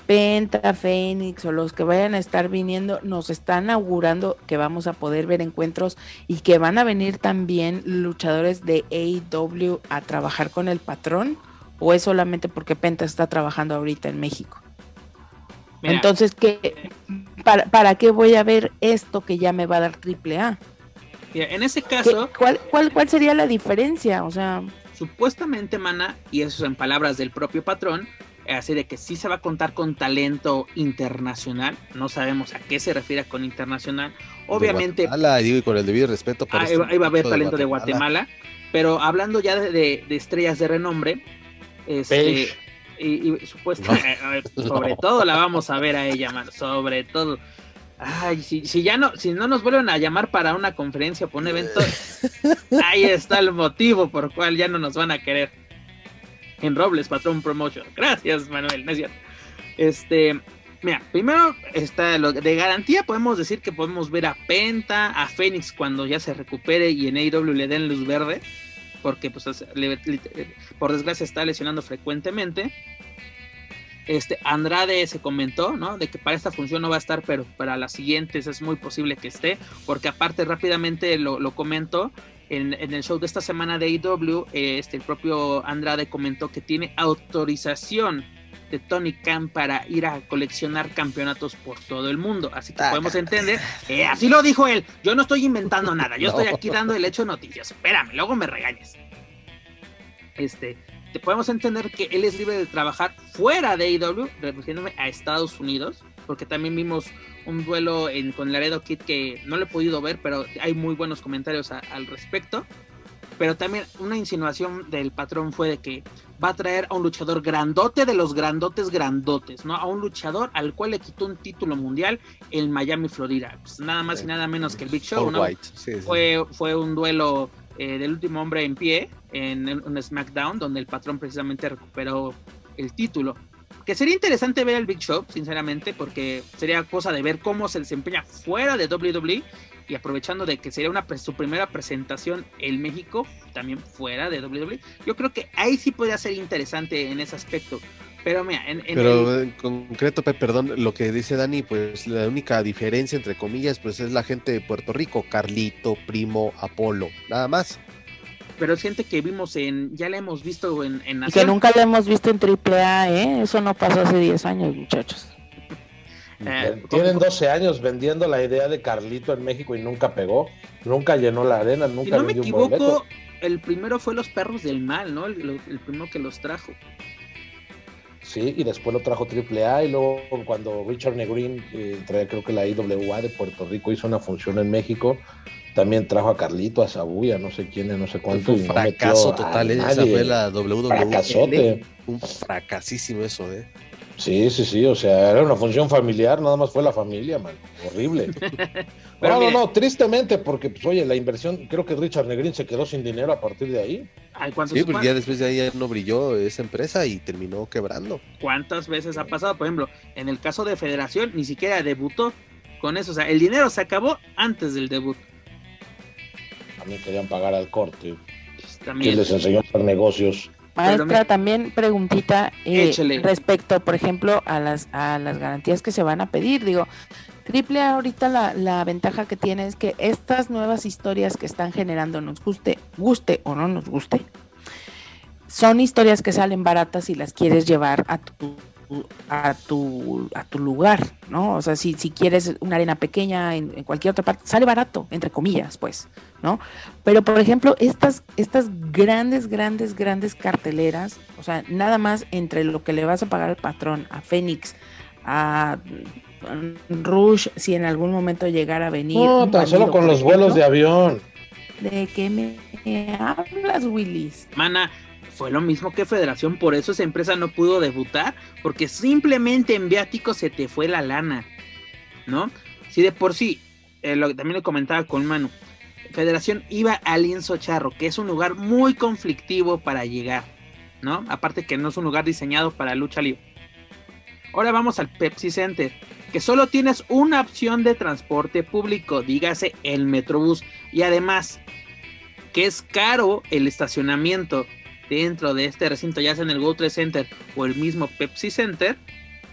Penta, Fénix o los que vayan a estar viniendo nos están augurando que vamos a poder ver encuentros y que van a venir también luchadores de AEW a trabajar con el patrón o es solamente porque Penta está trabajando ahorita en México. Mira, Entonces, ¿qué, para, ¿para qué voy a ver esto que ya me va a dar triple A? mira, en ese ¿Qué- caso, cuál, cuál, ¿Cuál sería la diferencia? O sea, supuestamente, Mana, y eso en palabras del propio patrón, eh, así de que sí se va a contar con talento internacional. No sabemos a qué se refiere con internacional. Obviamente, digo, y con el debido respeto. pero Ah, este iba, iba a haber talento de Guatemala, pero hablando ya de, de- de estrellas de renombre, este, Page. Y, y supuestamente, sobre todo la vamos a ver a ella, mano, sobre todo. Ay, si, si ya no, si no nos vuelven a llamar para una conferencia, para un evento, ahí está el motivo por el cual ya no nos van a querer. En Robles, Patrón Promotion. Gracias, Manuel, no es cierto. Este, mira, primero está lo de garantía, podemos decir que podemos ver a Penta, a Fénix cuando ya se recupere y en AEW le den luz verde, porque pues le- por desgracia está lesionando frecuentemente. Este Andrade se comentó, ¿no? De que para esta función no va a estar, pero para las siguientes es muy posible que esté, porque aparte rápidamente lo, lo comento, en, el show de esta semana de AEW, este, el propio Andrade comentó que tiene autorización de Tony Khan para ir a coleccionar campeonatos por todo el mundo. Así que ah, podemos entender, eh, así lo dijo él. Yo no estoy inventando nada, yo estoy aquí dando el hecho de noticias. Espérame, luego me regañes. Este, te podemos entender que él es libre de trabajar fuera de AEW, refiriéndome a Estados Unidos, porque también vimos un duelo en, con Laredo Kid que no lo he podido ver, pero hay muy buenos comentarios al respecto. Pero también una insinuación del patrón fue de que va a traer a un luchador grandote de los grandotes grandotes, ¿no? A un luchador al cual le quitó un título mundial en Miami, Florida. Pues nada más y nada menos que el Big Show, ¿no? Fue, fue un duelo eh, del último hombre en pie en un SmackDown, donde el patrón precisamente recuperó el título. Que sería interesante ver el Big Show, sinceramente, porque sería cosa de ver cómo se desempeña fuera de WWE y aprovechando de que sería una su primera presentación en México, también fuera de WWE. Yo creo que ahí sí podría ser interesante en ese aspecto. Pero mira, en, Pero en concreto, perdón, lo que dice Dani, pues la única diferencia entre comillas, pues es la gente de Puerto Rico, Carlito, Primo, Apolo, nada más pero es gente que vimos en, ya la hemos visto en, en Y que nunca la hemos visto en AAA, ¿eh? Eso no pasó hace 10 años, muchachos. Eh, Tienen 12 años vendiendo la idea de Carlito en México y nunca pegó, nunca llenó la arena, nunca si no me equivoco, el primero fue Los Perros del Mal, ¿no? El, primero que los trajo. Sí, y después lo trajo AAA y luego cuando Richard Negrin, eh, creo que la IWA de Puerto Rico, hizo una función en México, también trajo a Carlito, a Sabuya, no sé quién, no sé cuánto. Un fracaso total, esa fue la WWE. Un fracasísimo eso, ¿eh? Sí, sí, sí, o sea, era una función familiar, nada más fue la familia, man, horrible. no, no, no, tristemente, porque, pues, oye, la inversión, creo que Richard Negrin se quedó sin dinero a partir de ahí. sí, porque ya después de ahí no brilló esa empresa y terminó quebrando. ¿Cuántas veces ha pasado? Por ejemplo, en el caso de Federación, ni siquiera debutó con eso, o sea, el dinero se acabó antes del debut también querían pagar al corte. Pues, que les enseñó a hacer negocios. Maestra, también preguntita eh, respecto, por ejemplo, a las, a las garantías que se van a pedir. Digo, Triple ahorita la, la, ventaja que tiene es que estas nuevas historias que están generando, nos guste, guste o no nos guste, son historias que salen baratas y las quieres llevar a tu a tu, a tu lugar, ¿no? O sea, si, si quieres una arena pequeña en, cualquier otra parte, sale barato, entre comillas, pues, ¿no? Pero, por ejemplo, estas, estas grandes, grandes, grandes carteleras, o sea, nada más entre lo que le vas a pagar al patrón, a Fénix, a Rush, si en algún momento llegara a venir. No, tan solo con los vuelos de avión. ¿De qué me hablas, Willis? Mana, fue lo mismo que Federación, por eso esa empresa no pudo debutar, porque simplemente en viático se te fue la lana, ¿no? Si de por sí, eh, lo, también le comentaba con Manu, Federación iba a Lienzo Charro, que es un lugar muy conflictivo para llegar, ¿no? Aparte que no es un lugar diseñado para lucha libre. Ahora vamos al Pepsi Center, que solo tienes una opción de transporte público, dígase el Metrobús, y además que es caro el estacionamiento dentro de este recinto, ya sea en el World Trade Center o el mismo Pepsi Center,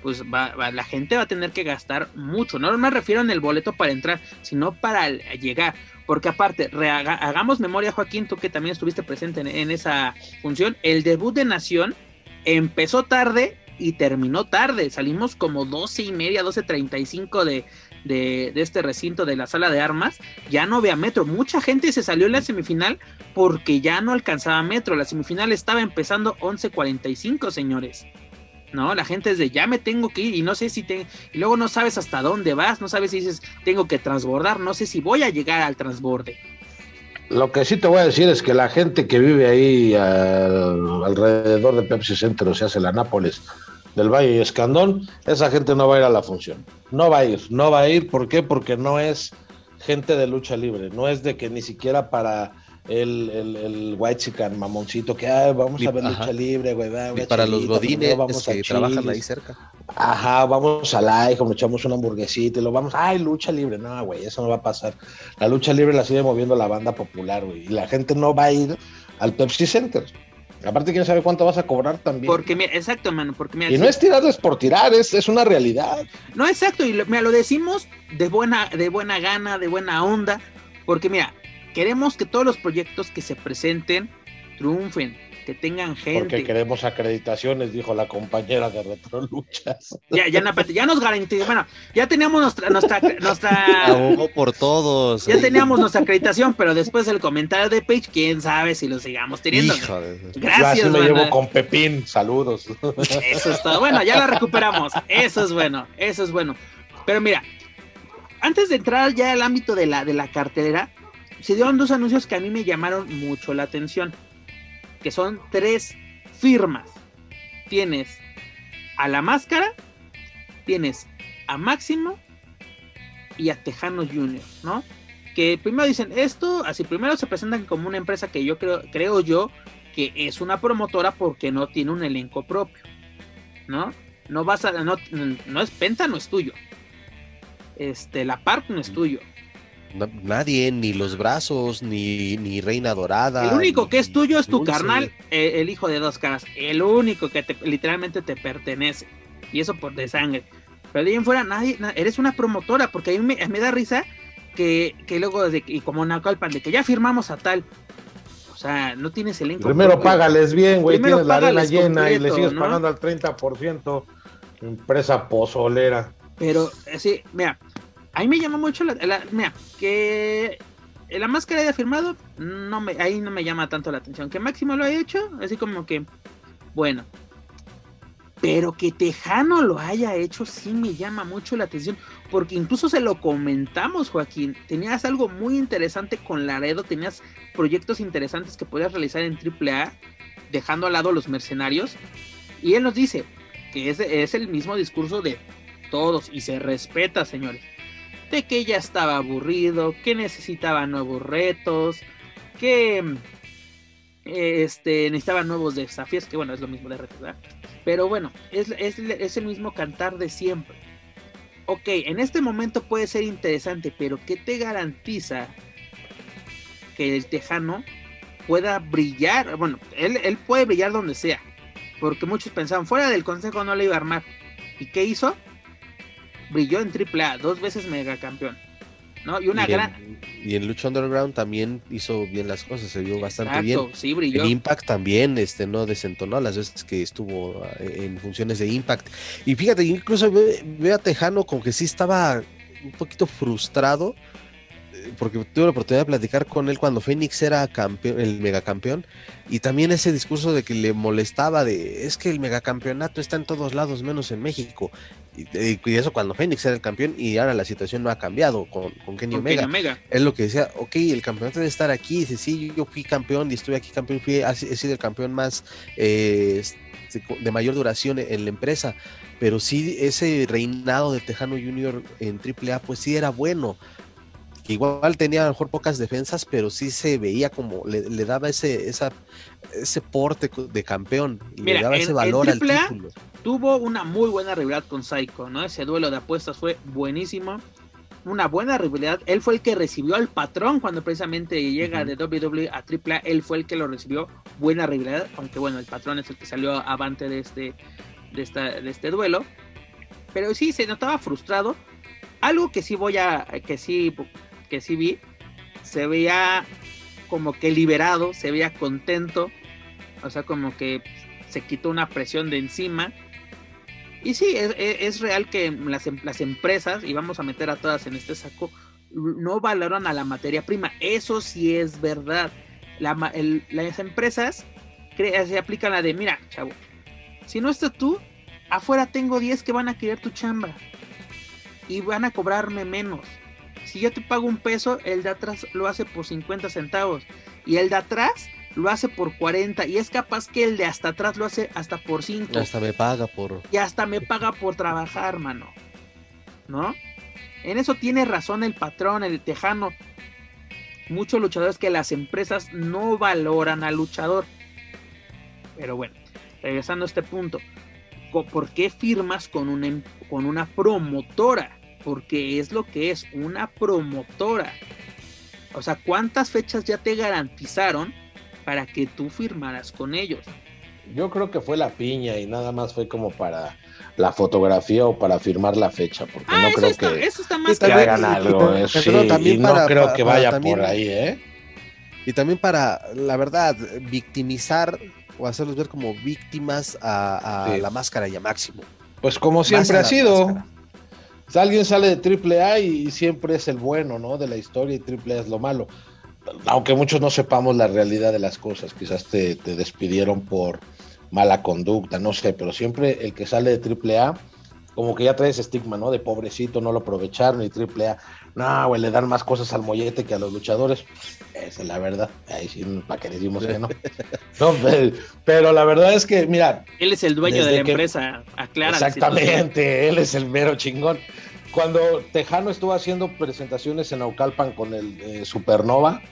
pues va, la gente va a tener que gastar mucho. No me refiero en el boleto para entrar, sino para llegar. Porque aparte, hagamos memoria, Joaquín, tú que también estuviste presente en, esa función, el debut de Nación empezó tarde y terminó tarde. Salimos como 12 y media, 12.35 de, de, de, este recinto de la sala de armas, ya no vea metro. Mucha gente se salió en la semifinal porque ya no alcanzaba metro. La semifinal estaba empezando 11.45, señores. No, la gente es de ya me tengo que ir y no sé si te. Y luego no sabes hasta dónde vas, no sabes si dices tengo que transbordar, no sé si voy a llegar al transborde. Lo que sí te voy a decir es que la gente que vive ahí alrededor de Pepsi Center, o sea, hace la Nápoles, del Valle y Escandón, esa gente no va a ir a la función. No va a ir, no va a ir. ¿Por qué? Porque no es gente de lucha libre, no es de que ni siquiera para el, el, el white chican mamoncito que vamos a ver lucha libre, güey. y para los godines vamos que trabajan ahí cerca. Ajá, vamos a la como echamos una hamburguesita y lo vamos, ay, lucha libre. No, güey, eso no va a pasar. La lucha libre la sigue moviendo la banda popular, güey. Y la gente no va a ir al Pepsi Center. Aparte, quién sabe cuánto vas a cobrar también. Porque, mira, exacto, mano. Porque, y no es tirarles por tirar, es, es una realidad. No, exacto. Y lo, mira, lo decimos de buena, de buena gana, de buena onda. Porque, mira, queremos que todos los proyectos que se presenten triunfen, que tengan gente. Porque queremos acreditaciones, dijo la compañera de Retroluchas. Ya, ya, ya nos garantizó, bueno, ya teníamos nuestra, nuestra, nuestra por todos. Ya teníamos nuestra acreditación, pero después del comentario de Page, quién sabe si lo sigamos teniendo. Gracias. Yo me llevo con Pepín, saludos. Eso es todo. Bueno, ya la recuperamos. Eso es bueno, eso es bueno. Pero mira, antes de entrar ya al ámbito de la, de la cartelera, se dieron dos anuncios que a mí me llamaron mucho la atención que son tres firmas. Tienes a la máscara, tienes a Máximo y a Tejano Junior, ¿no? Que primero dicen esto, así primero se presentan como una empresa que yo creo, creo yo que es una promotora porque no tiene un elenco propio, ¿no? No vas a, no, no es Penta, no es tuyo. Este, la Park no es tuyo nadie, ni los brazos, ni, ni Reina Dorada. El único que es tuyo es tu carnal, eh, el hijo de dos caras. El único que literalmente te pertenece. Y eso por de sangre. Pero de ahí en fuera, nadie, eres una promotora, porque a mí me, da risa que, que luego, de, y como Nacalpan, de que ya firmamos a tal. O sea, no tienes elenco. Primero págales bien, güey. Tienes la arena llena y le sigues pagando al 30%. Empresa pozolera. Pero, eh, sí, ahí me llama mucho la, mira, que la máscara haya firmado, no me, ahí no me llama tanto la atención. Que Máximo lo haya hecho, así como que, bueno. Pero que Tejano lo haya hecho sí me llama mucho la atención. Porque incluso se lo comentamos, Joaquín. Tenías algo muy interesante con Laredo. Tenías proyectos interesantes que podías realizar en AAA. Dejando al lado los mercenarios. Y él nos dice que es, es el mismo discurso de todos. Y se respeta, señores de que ya estaba aburrido, que necesitaba nuevos retos, que eh, este, necesitaba nuevos desafíos, que bueno, es lo mismo de retos, ¿verdad? Pero bueno, es, es, el mismo cantar de siempre. Ok, en este momento puede ser interesante, pero ¿qué te garantiza que el tejano pueda brillar? Bueno, él, él puede brillar donde sea, porque muchos pensaban, fuera del consejo no le iba a armar. ¿Y qué hizo? Brilló en AAA, dos veces megacampeón. ¿no? Y una gran. y en Lucha Underground también hizo bien las cosas, se vio bastante bien. Sí, brilló. En Impact también, este, no desentonó las veces que estuvo eh, en funciones de Impact. Y fíjate, incluso veo a Tejano como que sí estaba un poquito frustrado porque tuve la oportunidad de platicar con él cuando Fénix era campeón, el megacampeón, y también ese discurso de que le molestaba de es que el megacampeonato está en todos lados menos en México. Y, eso cuando Fénix era el campeón, y ahora la situación no ha cambiado con, con Kenny Omega. Es lo que decía, ok, el campeonato debe estar aquí. Dice, sí, yo, fui campeón y estuve aquí campeón, fui, he sido el campeón más eh, de mayor duración en la empresa. Pero sí, ese reinado de Tejano Junior en AAA, pues sí era bueno igual tenía a lo mejor pocas defensas, pero sí se veía como le, daba ese, esa, ese porte de campeón, y le daba ese valor al título. Tuvo una muy buena rivalidad con Psycho, ¿no? Ese duelo de apuestas fue buenísimo. Una buena rivalidad. Él fue el que recibió al patrón cuando precisamente llega de WWE a AAA. Él fue el que lo recibió. Buena rivalidad. Aunque bueno, el patrón es el que salió avante de este, de esta, de este duelo. Pero sí, se notaba frustrado. Algo que sí voy a, que sí que sí vi, se veía como que liberado, se veía contento, o sea, como que se quitó una presión de encima. Y sí, es, real que las, em, las, empresas, y vamos a meter a todas en este saco, no valoran a la materia prima. Eso sí es verdad. las empresas se aplican la de, mira, chavo, si no estás tú, afuera tengo 10 que van a querer tu chamba y van a cobrarme menos si yo te pago un peso, el de atrás lo hace por 50 centavos. Y el de atrás lo hace por 40. Y es capaz que el de hasta atrás lo hace hasta por 5. Y hasta me paga por. Y hasta me paga por trabajar, mano. ¿No? En eso tiene razón el patrón, el tejano. Muchos luchadores que las empresas no valoran al luchador. Pero bueno, regresando a este punto. ¿Por qué firmas con una, em, con una promotora? Porque es lo que es una promotora. O sea, ¿cuántas fechas ya te garantizaron para que tú firmaras con ellos? Yo creo que fue la piña y nada más fue como para la fotografía o para firmar la fecha, porque ah, no creo que, eso está más que hagan algo. no creo que vaya por ahí, ¿eh? y también para, la verdad, victimizar o hacerlos ver como víctimas a, la máscara y a Máximo. Pues como siempre ha sido. Alguien sale de Triple A y siempre es el bueno, ¿no? De la historia y Triple A es lo malo. Aunque muchos no sepamos la realidad de las cosas, quizás te, te despidieron por mala conducta, no sé, pero siempre el que sale de Triple A como que ya trae ese estigma, ¿no? De pobrecito, no lo aprovecharon y triple A. No, güey, le dan más cosas al mollete que a los luchadores. Esa es la verdad. Ahí sí, para que decimos que no. no pero, la verdad es que, mira. Él es el dueño de la empresa, aclara. Exactamente, él es el mero chingón. Cuando Tejano estuvo haciendo presentaciones en Aucalpan con el eh, Supernova,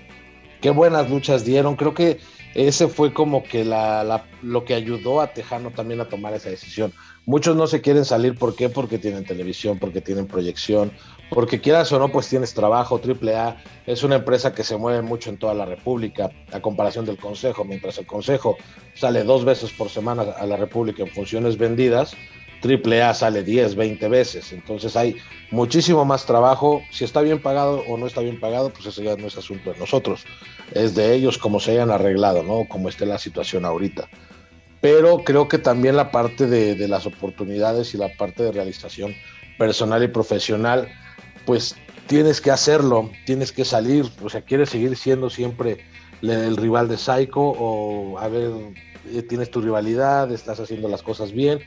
qué buenas luchas dieron. Creo que ese fue como que la, lo que ayudó a Tejano también a tomar esa decisión. Muchos no se quieren salir, ¿por qué? Porque tienen televisión, porque tienen proyección, porque quieras o no, pues tienes trabajo. AAA es una empresa que se mueve mucho en toda la República, a comparación del Consejo. Mientras el Consejo sale dos veces por semana a la República en funciones vendidas, AAA sale 10, 20 veces. Entonces hay muchísimo más trabajo. Si está bien pagado o no está bien pagado, pues eso ya no es asunto de nosotros. Es de ellos como se hayan arreglado, ¿no? Como esté la situación ahorita pero creo que también la parte de, las oportunidades y la parte de realización personal y profesional, pues tienes que hacerlo, tienes que salir, o sea, quieres seguir siendo siempre el rival de Psycho o a ver, eh, tienes tu rivalidad, estás haciendo las cosas bien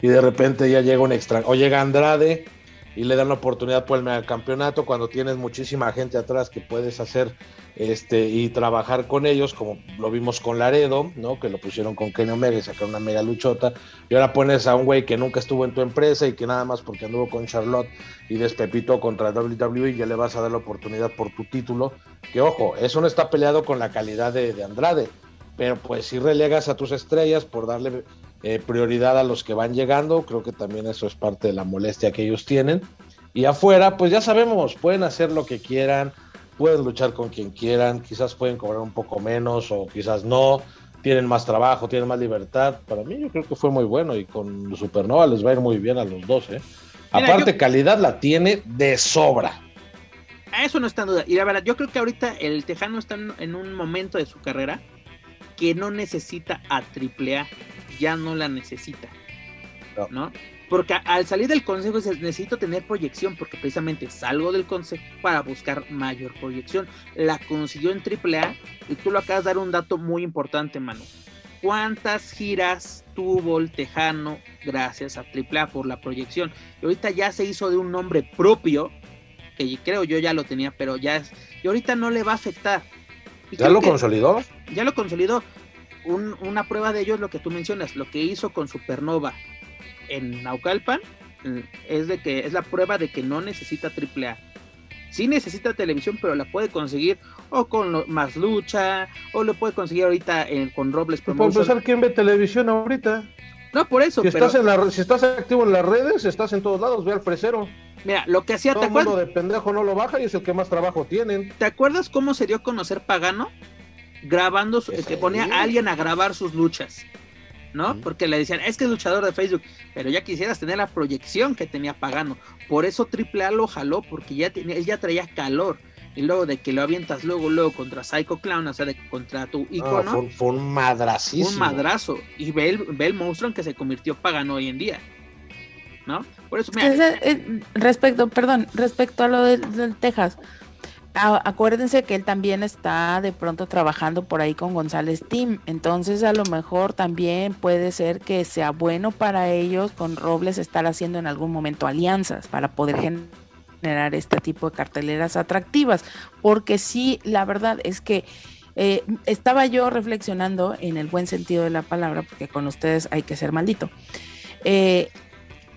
y de repente ya llega un extra, o llega Andrade y le dan la oportunidad por el campeonato cuando tienes muchísima gente atrás que puedes hacer este y trabajar con ellos como lo vimos con Laredo, ¿no? Que lo pusieron con Kenny Omega y sacaron una mega luchota y ahora pones a un güey que nunca estuvo en tu empresa y que nada más porque anduvo con Charlotte y despepito contra WWE ya le vas a dar la oportunidad por tu título, que ojo, eso no está peleado con la calidad de, de Andrade, pero pues si relegas a tus estrellas por darle eh, prioridad a los que van llegando, creo que también eso es parte de la molestia que ellos tienen. Y afuera, pues ya sabemos, pueden hacer lo que quieran, pueden luchar con quien quieran, quizás pueden cobrar un poco menos o quizás no, tienen más trabajo, tienen más libertad. Para mí yo creo que fue muy bueno y con Supernova les va a ir muy bien a los dos. ¿eh? Aparte, calidad la tiene de sobra. A eso no está en duda. Y la verdad, yo creo que ahorita el Tejano está en un momento de su carrera que no necesita a AAA ya no la necesita. No. Porque al salir del consejo necesito tener proyección, porque precisamente salgo del consejo para buscar mayor proyección. La consiguió en AAA y tú lo acabas de dar un dato muy importante, mano. ¿Cuántas giras tuvo el Tejano gracias a AAA por la proyección? Y ahorita ya se hizo de un nombre propio, que creo yo ya lo tenía, pero ya es, y ahorita no le va a afectar. ¿Ya lo consolidó? Ya lo consolidó una prueba de ello es lo que tú mencionas, lo que hizo con Supernova en Naucalpan, mm, es de que es la prueba de que no necesita AAA. Sí necesita televisión, pero la puede conseguir o con más lucha, o lo puede conseguir ahorita con Robles Promotion. Por empezar, ¿quién ve televisión ahorita? No, por eso. Si, estás en la, si estás activo en las redes, estás en todos lados, ve al fresero. Mira, lo que hacía... Todo el mundo de pendejo no lo baja y es el que más trabajo tienen. ¿Te acuerdas cómo se dio a conocer Pagano? Grabando, que ponía a alguien a grabar sus luchas, ¿no? Porque le decían, es que es luchador de Facebook, pero ya quisieras tener la proyección que tenía Pagano. Por eso Triple A lo jaló, porque ya tenía, él ya traía calor. Y luego de que lo avientas luego, luego contra Psycho Clown, o sea, de, contra tu icono. fue, un madracísimo. Un madrazo. Y ve el, ve el monstruo en que se convirtió Pagano hoy en día. ¿No? Por eso, eh, respecto, perdón, respecto a lo del Texas, acuérdense que él también está de pronto trabajando por ahí con González Team, entonces a lo mejor también puede ser que sea bueno para ellos con Robles estar haciendo en algún momento alianzas para poder generar este tipo de carteleras atractivas, porque sí, la verdad es que eh, estaba yo reflexionando en el buen sentido de la palabra, porque con ustedes hay que ser maldito. Eh,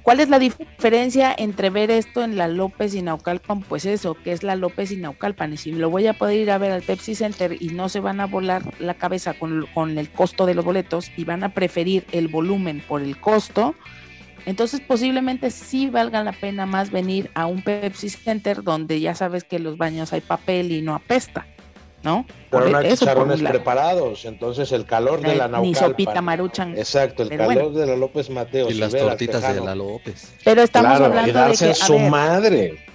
¿Cuál es la diferencia entre ver esto en la López y Naucalpan? Pues eso, que es la López y Naucalpan. Y si lo voy a poder ir a ver al Pepsi Center y no se van a volar la cabeza con, el costo de los boletos y van a preferir el volumen por el costo, entonces posiblemente sí valga la pena más venir a un Pepsi Center donde ya sabes que los baños hay papel y no apesta. ¿No? Pero no hay chicharrones preparados, entonces el calor de la Naucalpan. Ni sopita maruchan. Exacto, el calor de la López Mateo. Y las tortitas de la López. Pero estamos hablando y darse de que, su madre.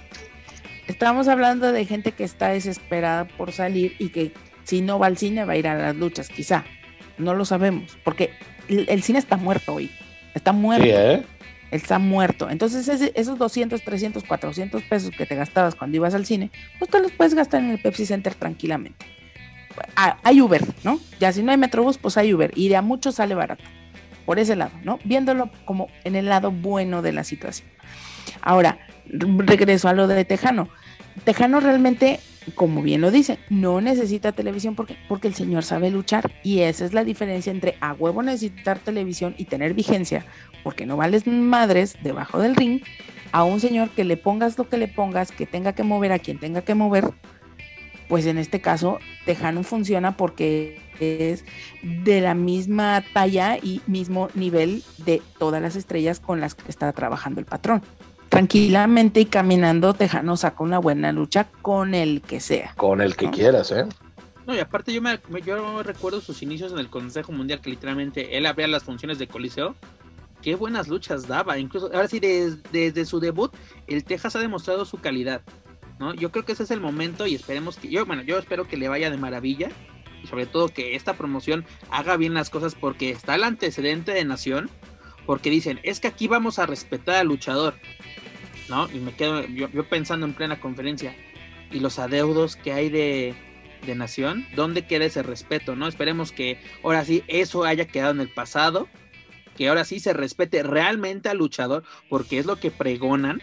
Estamos hablando de gente que está desesperada por salir y que Si no va al cine, va a ir a las luchas, quizá. No lo sabemos, porque el, cine está muerto hoy. Está muerto. Sí, ¿eh? Está muerto. Entonces, esos 200, 300, 400 pesos que te gastabas cuando ibas al cine, pues te los puedes gastar en el Pepsi Center tranquilamente. Ah, hay Uber, ¿no? Ya si no hay Metrobús, pues hay Uber. Y de a mucho sale barato. Por ese lado, ¿no? Viéndolo como en el lado bueno de la situación. Ahora, regreso a lo de Tejano. Tejano realmente, como bien lo dice, no necesita televisión porque, porque el señor sabe luchar. Y esa es la diferencia entre a huevo necesitar televisión y tener vigencia, porque no vales madres debajo del ring, a un señor que le pongas lo que le pongas, que tenga que mover a quien tenga que mover, pues en este caso Tejano funciona porque es de la misma talla y mismo nivel de todas las estrellas con las que está trabajando el patrón. Tranquilamente y caminando, Tejano saca una buena lucha con el que sea. Con el que quieras, ¿eh? No, y aparte yo me, yo recuerdo sus inicios en el Consejo Mundial, que literalmente él abría las funciones de Coliseo. Qué buenas luchas daba. Incluso, ahora sí, desde su debut, el Texas ha demostrado su calidad. Yo creo que ese es el momento y esperemos que, yo, bueno, yo espero que le vaya de maravilla y sobre todo que esta promoción haga bien las cosas porque está el antecedente de Nación, porque dicen, es que aquí vamos a respetar al luchador, ¿no? Y me quedo yo, pensando en plena conferencia, y los adeudos que hay de, de Nación, ¿dónde queda ese respeto, no? Esperemos que ahora sí eso haya quedado en el pasado, que ahora sí se respete realmente al luchador, porque es lo que pregonan,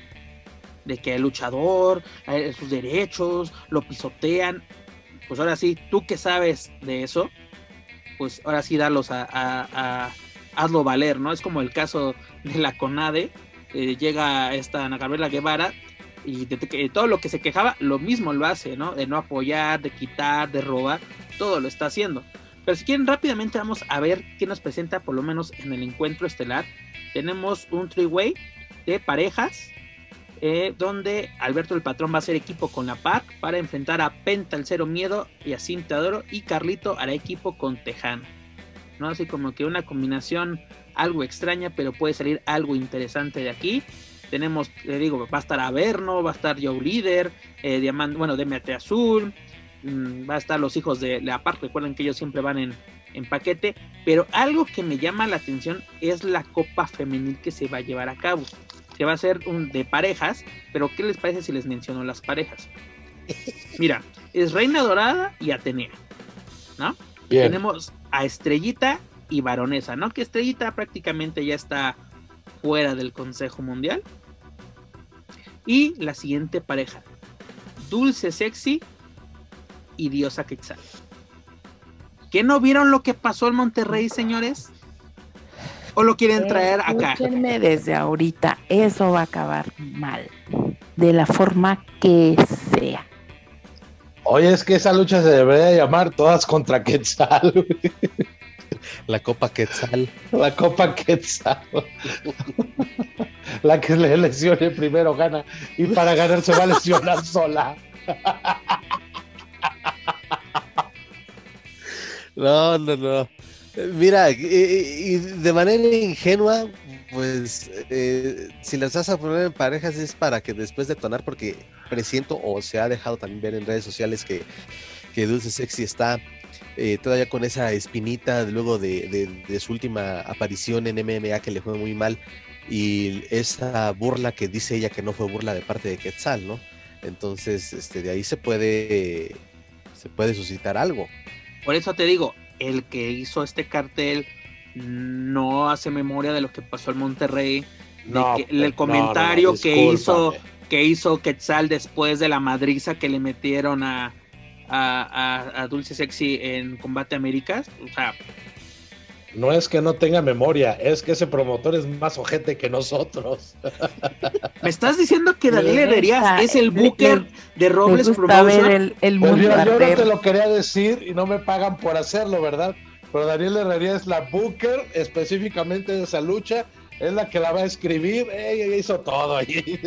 de que el luchador, eh, sus derechos, lo pisotean. Pues ahora sí, tú que sabes de eso, pues ahora sí darlos a, hazlo valer, ¿no? Es como el caso de la CONADE, llega esta Ana Gabriela Guevara y de, todo lo que se quejaba, lo mismo lo hace, ¿no? De no apoyar, de quitar, de robar, todo lo está haciendo. Pero si quieren rápidamente vamos a ver qué nos presenta por lo menos en el encuentro estelar. Tenemos un three-way de parejas eh, donde Alberto el Patrón va a hacer equipo con la PAC para enfrentar a Penta el Cero Miedo y a Cinta y Carlito hará equipo con Tejano. ¿no? Así como que una combinación algo extraña, pero puede salir algo interesante de aquí. Tenemos, le digo, va a estar Averno, va a estar Joe Líder, eh, Diamante, bueno, Demetri Azul, mm, va a estar los hijos de la PAC, recuerden que ellos siempre van en, en paquete, pero algo que me llama la atención es la Copa Femenil que se va a llevar a cabo que va a ser un de parejas, pero ¿qué les parece si les menciono las parejas? Mira, es Reina Dorada y Atenea, ¿no? Tenemos a Estrellita y Baronesa, ¿no? Que Estrellita prácticamente ya está fuera del Consejo Mundial. Y la siguiente pareja, Dulce Sexy y Diosa Quetzal. ¿Qué no vieron lo que pasó en Monterrey, señores? o lo quieren traer acá? Escúchenme desde ahorita, eso va a acabar mal, de la forma que sea. Oye, es que esa lucha se debería llamar todas contra Quetzal. La Copa Quetzal. La Copa Quetzal. La que le lesione primero gana y para ganar se va a lesionar sola. No, no, no. Mira, y, de manera ingenua, pues eh, si las vas a poner en parejas es para que después de tonar, porque presiento o se ha dejado también ver en redes sociales que, Dulce Sexy está eh, todavía con esa espinita luego de, su última aparición en MMA que le fue muy mal y esa burla que dice ella que no fue burla de parte de Quetzal, ¿no? Entonces, este, de ahí se puede, se puede suscitar algo. Por eso te digo, el que hizo este cartel no hace memoria de lo que pasó en Monterrey, no, el comentario que hizo que hizo Quetzal después de la madriza que le metieron a, a, Dulce Sexy en Combate Américas, o sea, no es que no tenga memoria, es que ese promotor es más ojete que nosotros. ¿Me estás diciendo que Daniel Herrerías es el booker de Robles Promotion? El, pues yo, no te lo quería decir y no me pagan por hacerlo, ¿verdad? Pero Daniel Herrerías es la booker específicamente de esa lucha, es la que la va a escribir, ella hizo todo ahí.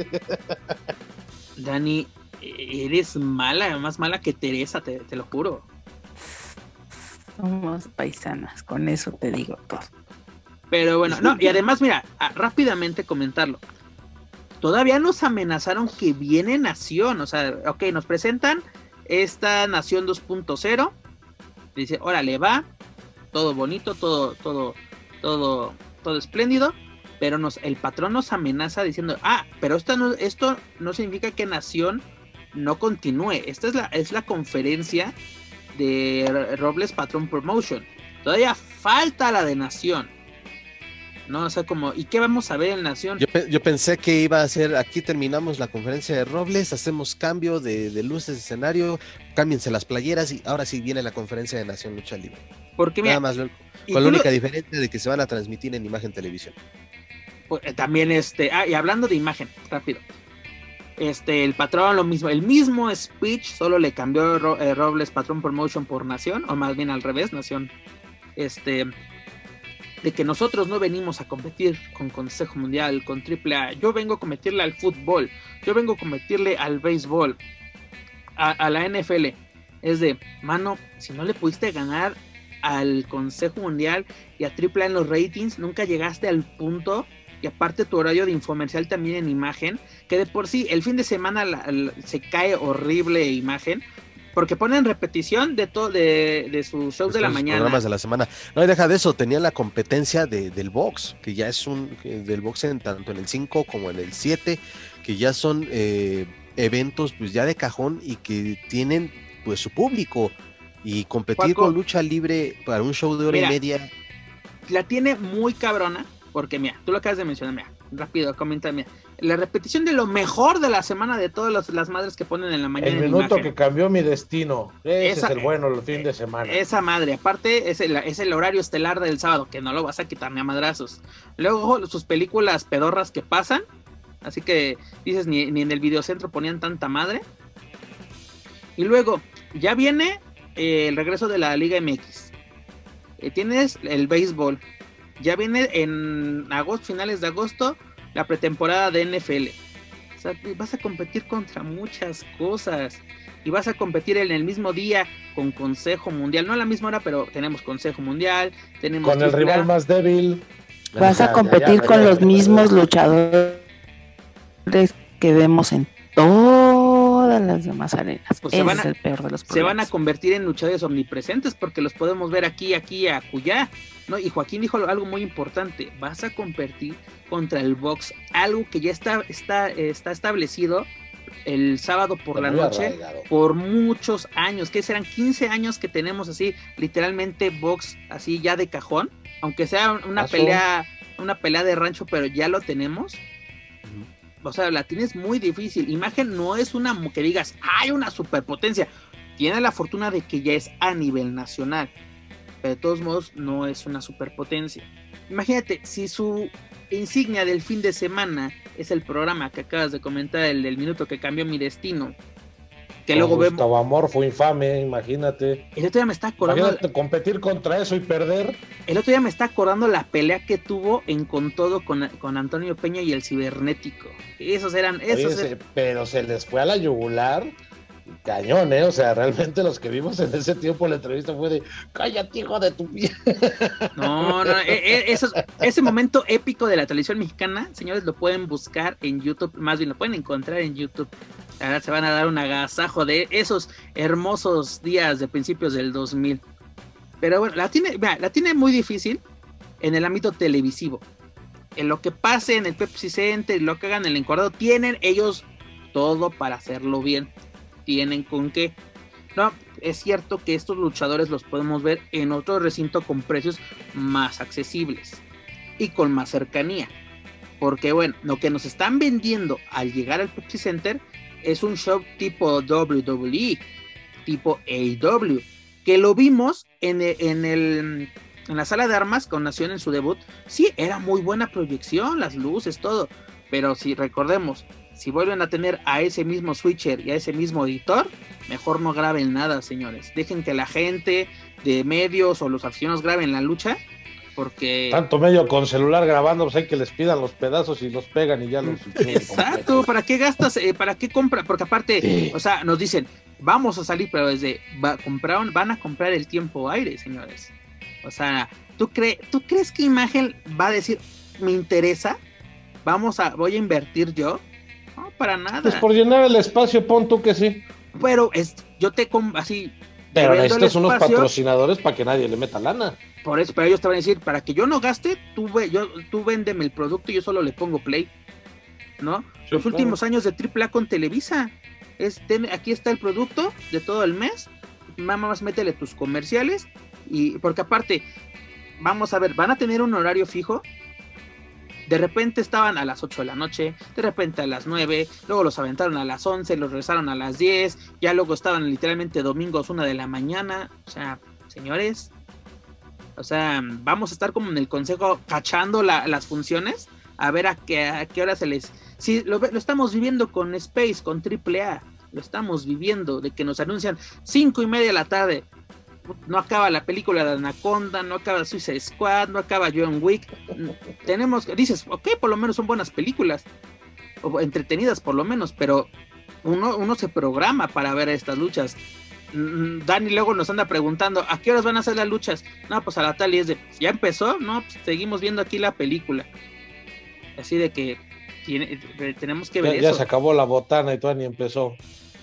Dani, eres mala, más mala que Teresa, te lo juro. Somos paisanas, con eso te digo todo. Pero bueno, no, y además, mira, rápidamente comentarlo. Todavía nos amenazaron que viene Nación, o sea, ok, nos presentan esta Nación 2.0, dice, órale, va, todo bonito, todo, todo, todo, todo espléndido, pero nos, el patrón nos amenaza diciendo, ah, pero esto no, esto no significa que Nación no continúe. Esta es la, es la conferencia de Robles Patrón Promotion. Todavía falta la de Nación. ¿no? O sea, como, ¿y qué vamos a ver en Nación? Yo, pensé que iba a ser, aquí terminamos la conferencia de Robles, hacemos cambio de, luces de escenario, cámbiense las playeras y ahora sí viene la conferencia de Nación Lucha Libre. Porque Nada más, con la única diferencia de que se van a transmitir en imagen televisión. Pues, eh, también este, ah, y hablando de imagen, rápido. Este, el patrón, lo mismo, el mismo speech, solo le cambió eh, Robles Patrón Promotion por Nación, o más bien al revés, Nación. Este, de que nosotros no venimos a competir con Consejo Mundial, con AAA. Yo vengo a competirle al fútbol, yo vengo a competirle al béisbol, a, la NFL. Es de, mano, si no le pudiste ganar al Consejo Mundial y a AAA en los ratings, nunca llegaste al punto. Y aparte tu horario de infomercial también en imagen, que de por sí el fin de semana se cae horrible imagen, porque ponen repetición de todo de, de sus shows de la mañana. Programas de la semana. No, y deja de eso, tenía la competencia de, del box, que ya es un del box en tanto en el 5 como en el 7, que ya son eh, eventos pues ya de cajón y que tienen pues su público y competir con lucha libre para un show de hora y media. La tiene muy cabrona, porque mira, tú lo acabas de mencionar, mira, rápido, comenta, mira, la repetición de lo mejor de la semana de todas las, madres que ponen en la mañana. El minuto que cambió mi destino. Ese es el bueno, el fin de semana. Esa madre, aparte es el, es el horario estelar del sábado, que no lo vas a quitar ni a madrazos. Luego sus películas pedorras que pasan, así que dices, ni, en el videocentro ponían tanta madre. Y luego, ya viene eh, el regreso de la Liga MX. Eh, tienes el béisbol. Ya viene en agosto, finales de agosto, la pretemporada de NFL. O sea, vas a competir contra muchas cosas. Y vas a competir en el mismo día con Consejo Mundial. No a la misma hora, pero tenemos Consejo Mundial. Tenemos con el rival más débil. Vas a competir con los mismos luchadores que vemos en todas las demás arenas. Pues se, van a, se van a convertir en luchadores omnipresentes porque los podemos ver aquí, aquí, acullá. ¿no? Y Joaquín dijo algo muy importante. Vas a competir contra el box, algo que ya está, está, está establecido el sábado por la noche por muchos años, que serán 15 años que tenemos así, literalmente box así ya de cajón, aunque sea una pelea, una pelea de rancho, pero ya lo tenemos. O sea, la tienes muy difícil. Imagen no es una que digas, hay una superpotencia. Tiene la fortuna de que ya es a nivel nacional. Pero de todos modos, no es una superpotencia. Imagínate, si su insignia del fin de semana es el programa que acabas de comentar, el del minuto que cambió mi destino. Que luego vemos. Amor fue infame, imagínate. El otro día me está acordando. Imagínate competir contra eso y perder. El otro día me está acordando la pelea que tuvo en Con Todo con, con Antonio Peña y el cibernético. Esos eran. Esos Pero se les fue a la yugular cañón, ¿eh? O sea, realmente los que vimos en ese tiempo la entrevista fue de, cállate, hijo de tu pie. No, no, e, e, ese momento épico de la televisión mexicana, señores, lo pueden buscar en YouTube, más bien lo pueden encontrar en YouTube. Ahora se van a dar un agasajo de esos hermosos días de principios del 2000. Pero bueno, la tiene, la tiene muy difícil en el ámbito televisivo. En lo que pase en el Pepsi Center, lo que hagan en el encuadrado, tienen ellos todo para hacerlo bien tienen con qué. No, es cierto que estos luchadores los podemos ver en otro recinto con precios más accesibles y con más cercanía. Porque bueno, lo que nos están vendiendo al llegar al Pepsi Center es un show tipo WWE, tipo AEW, que lo vimos en, en, el, en la sala de armas con Nación en su debut. Sí, era muy buena proyección, las luces, todo. Pero si recordemos, si vuelven a tener a ese mismo switcher y a ese mismo editor, mejor no graben nada, señores. Dejen que la gente de medios o los aficionados graben la lucha, porque... Tanto medio con celular grabando, pues hay que les pidan los pedazos y los pegan y ya los... Exacto, ¿para qué gastas? Eh, ¿Para qué compra? Porque aparte, o sea, nos dicen, vamos a salir, pero desde, va, compraron, van a comprar el tiempo aire, señores. O sea, ¿tú, crees ¿tú crees que imagen va a decir, me interesa? Vamos a, voy a invertir yo para nada. Pues por llenar el espacio, pon tú que sí. Pero es, yo te así, Pero necesitas unos patrocinadores para que nadie le meta lana. Por eso, pero ellos te van a decir, para que yo no gaste, tú, yo, tú véndeme el producto y yo solo le pongo play. ¿No? Los últimos años de AAA con Televisa. Es, aquí está el producto de todo el mes. Mamá, más métele tus comerciales. Y porque aparte, vamos a ver, van a tener un horario fijo. De repente estaban a las 8 de la noche, de repente a las 9, luego los aventaron a las 11, los regresaron a las 10, ya luego estaban literalmente domingos 1 de la mañana. O sea, señores, o sea, vamos a estar como en el consejo cachando las funciones, a ver a qué, a qué hora se les... Sí, lo, lo estamos viviendo con Space, con AAA, lo estamos viviendo, de que nos anuncian 5 y media de la tarde, no acaba la película de Anaconda, no acaba Suicide Squad, no acaba John Wick. Tenemos, dices, ok, por lo menos son buenas películas, o entretenidas por lo menos, pero uno, uno se programa para ver estas luchas. Mm, Dani luego nos anda preguntando, ¿a qué horas van a hacer las luchas? No, pues a la tal y es de, ¿ya empezó? No, pues seguimos viendo aquí la película. Así de que tiene, tenemos que ver ya, Ya se acabó la botana y todavía ni empezó.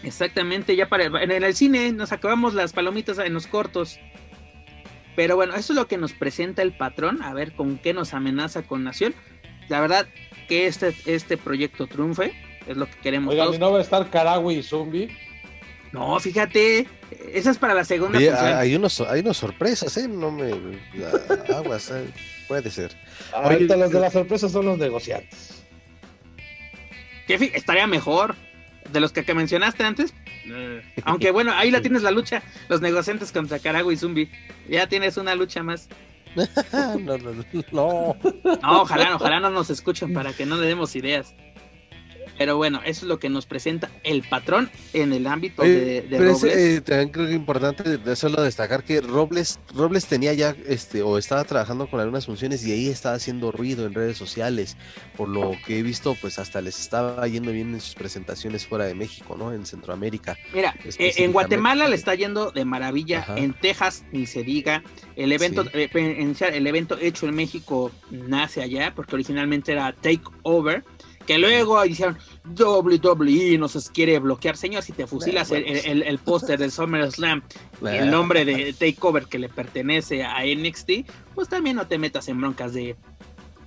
Exactamente, ya para en el cine nos acabamos las palomitas en los cortos. Pero bueno, eso es lo que nos presenta el patrón, a ver con qué nos amenaza con Nación. La verdad que este, este proyecto triunfe, es lo que queremos. Oigan, no va a estar Karagui y Zumbi? No, fíjate, esa es para la segunda Hay, unos, hay unas sorpresas, ¿eh? No me... aguas, eh, puede ser. Ahorita los de las sorpresas son los negociantes. ¿Qué estaría mejor de los que, mencionaste antes. Eh, aunque bueno, ahí la tienes la lucha, los negociantes contra Carago y Zumbi. Ya tienes una lucha más. no, no, no. No, ojalá, ojalá no nos escuchen para que no le demos ideas. Pero bueno, eso es lo que nos presenta el patrón en el ámbito de, Robles. Eh, también creo que es importante hacerlo destacar que Robles, Robles tenía ya, este, o estaba trabajando con algunas funciones y ahí estaba haciendo ruido en redes sociales. Por lo que he visto, pues hasta les estaba yendo bien en sus presentaciones fuera de México, ¿no? En Centroamérica. Mira, eh, en Guatemala le está yendo de maravilla, en Texas ni se diga. El evento, eh, el evento hecho en México nace allá, porque originalmente era Take Over que luego dijeron WWE nos quiere bloquear. Señor, si te fusilas el, el, póster del SummerSlam el nombre de Takeover que le pertenece a NXT, pues también no te metas en broncas de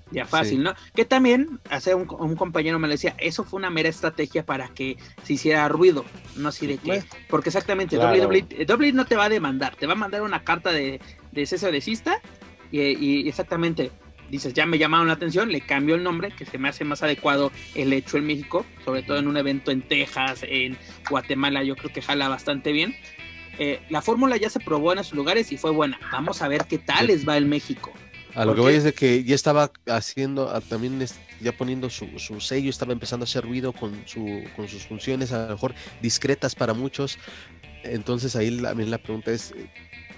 ya fácil, ¿no? Que también, hace un, compañero me decía, eso fue una mera estrategia para que se hiciera ruido, no así de que, porque exactamente, WWE, no te va a demandar, te va a mandar una carta de, de cese de cista y, y exactamente dices, ya me llamaron la atención, le cambio el nombre, que se me hace más adecuado el hecho en México, sobre todo en un evento en Texas, en Guatemala, yo creo que jala bastante bien. Eh, la fórmula ya se probó en esos lugares y fue buena. Vamos a ver qué tal les va el México. A lo que voy es de que ya estaba haciendo, también ya poniendo su, sello, estaba empezando a hacer ruido con, su, con sus funciones, a lo mejor discretas para muchos. Entonces ahí también la pregunta es,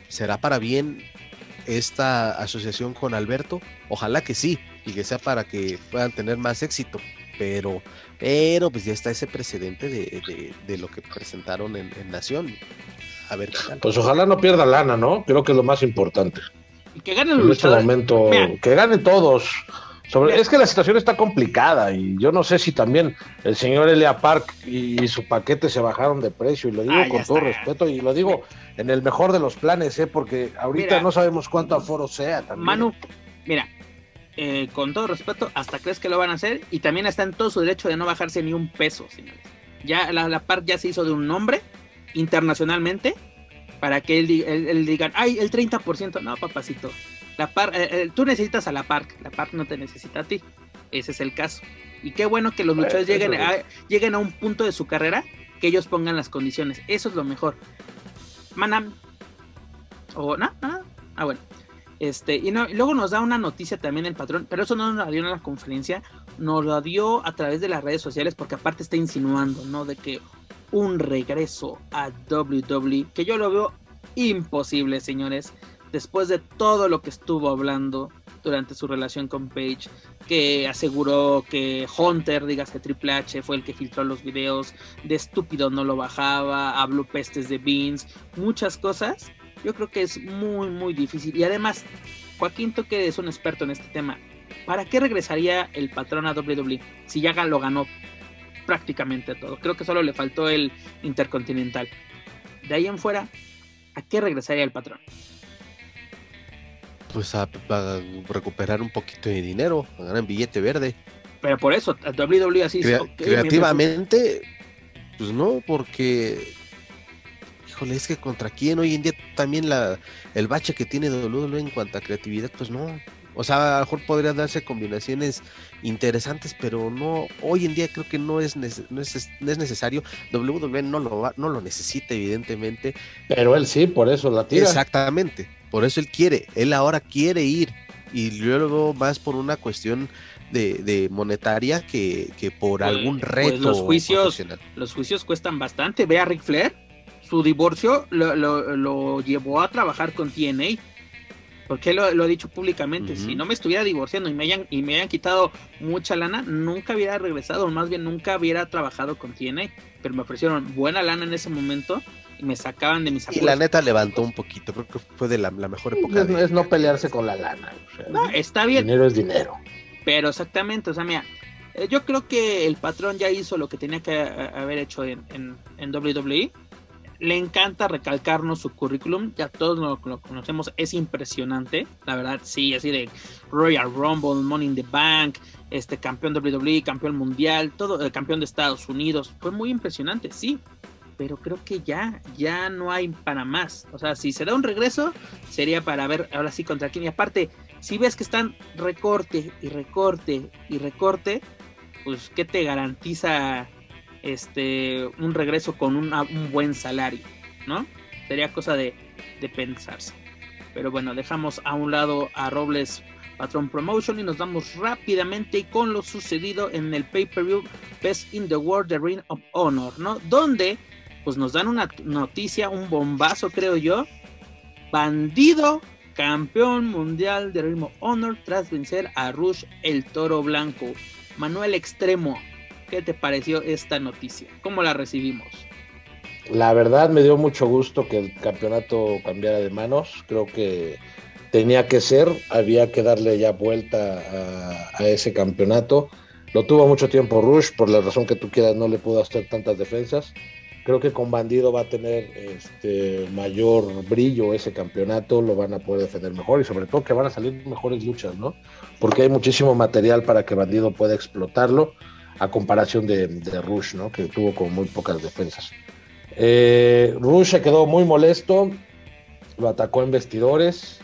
¿será para bien esta asociación con Alberto? Ojalá que sí, y que sea para que puedan tener más éxito. Pero, pero pues ya está ese precedente de, lo que presentaron en, Nación. A ver Pues ojalá no pierda lana, ¿no? Creo que es lo más importante. Y que ganen en este momento, que ganen todos. Sobre, es que la situación está complicada y yo no sé si también el señor Elia Park y, su paquete se bajaron de precio y lo digo ah, con todo respeto y lo digo en el mejor de los planes, ¿eh? porque ahorita no sabemos cuánto aforo sea también. Manu, mira, eh, con todo respeto, hasta crees que lo van a hacer y también está en todo su derecho de no bajarse ni un peso, señores. Ya la, la PARC ya se hizo de un nombre internacionalmente para que él, él, digan, ay, el 30%, no, papacito. La par, eh, eh, tú necesitas a la PARC, la PARC no te necesita a ti. Ese es el caso. Y qué bueno que los luchadores lleguen a, lleguen a un punto de su carrera que ellos pongan las condiciones. Eso es lo mejor. Manam. O no, Ah, bueno. Este, y, no, luego nos da una noticia también el patrón, pero eso no nos la dio en la conferencia, nos la dio a través de las redes sociales porque aparte está insinuando, ¿no? De que un regreso a WWE, que yo lo veo imposible, señores, después de todo lo que estuvo hablando durante su relación con Page, que aseguró que Hunter, dígase Triple H, fue el que filtró los videos, de estúpido no lo bajaba, habló pestes de Beans, muchas cosas. Yo creo que es muy, muy difícil. Y además, Joaquín Toque es un experto en este tema. ¿Para qué regresaría el patrón a WWE si ya lo ganó prácticamente todo? Creo que solo le faltó el Intercontinental. De ahí en fuera, ¿a qué regresaría el patrón? Pues a, recuperar un poquito de dinero, a ganar billete verde. Pero por eso, WWE así. creativamente, pues no, porque híjole, es que contra quién hoy en día también la, el bache que tiene WWE en cuanto a creatividad, pues no. O sea, a lo mejor podría darse combinaciones interesantes, pero no, hoy en día creo que no es, no es, necesario. WWE no lo, no lo necesita, evidentemente. Pero él sí, por eso la tira. Exactamente, por eso él quiere, él ahora quiere ir. Y luego más por una cuestión de, monetaria que, por pues, algún pues reto. los juicios, los juicios cuestan bastante. Ve a Ric Flair, su divorcio lo, lo llevó a trabajar con TNA porque lo, lo he dicho públicamente, si no me estuviera divorciando y me hayan, y me hayan quitado mucha lana, nunca hubiera regresado, o más bien nunca hubiera trabajado con TNA, pero me ofrecieron buena lana en ese momento me sacaban de mis apuestas. Y la neta levantó un poquito, creo que fue de la, mejor época. Es, es, no pelearse con la lana. no, está bien. Dinero es dinero. Pero exactamente, o sea, mira, eh, yo creo que el patrón ya hizo lo que tenía que eh, haber hecho en, en, en WWE le encanta recalcarnos su currículum, ya todos lo, conocemos, es impresionante, la verdad, sí, así de Royal Rumble, Money in the Bank, este campeón WWE, campeón mundial, todo, el eh, campeón de Estados Unidos, fue muy impresionante, sí, pero creo que ya, ya no hay para más, o sea, si se da un regreso, sería para ver ahora sí contra quién, y aparte, si ves que están recorte y recorte y recorte, pues, ¿qué te garantiza este, un regreso con un buen salario, ¿no? Sería cosa de, pensarse. Pero bueno, dejamos a un lado a Robles Patron Promotion y nos vamos rápidamente con lo sucedido en el pay-per-view Best in the World, The Ring of Honor, ¿no? Donde pues nos dan una noticia, un bombazo creo yo. Bandido, campeón mundial de Ring of Honor tras vencer a Rush el Toro Blanco. Manuel Extremo, ¿Qué te pareció esta noticia? ¿Cómo la recibimos? La verdad me dio mucho gusto que el campeonato cambiara de manos. Creo que tenía que ser, había que darle ya vuelta a, ese campeonato. Lo tuvo mucho tiempo Rush, por la razón que tú quieras, no le pudo hacer tantas defensas. Creo que con Bandido va a tener este, mayor brillo ese campeonato, lo van a poder defender mejor y sobre todo que van a salir mejores luchas, ¿no? Porque hay muchísimo material para que Bandido pueda explotarlo a comparación de, Rush, ¿no? que tuvo como muy pocas defensas. Eh, Rush se quedó muy molesto, lo atacó en vestidores,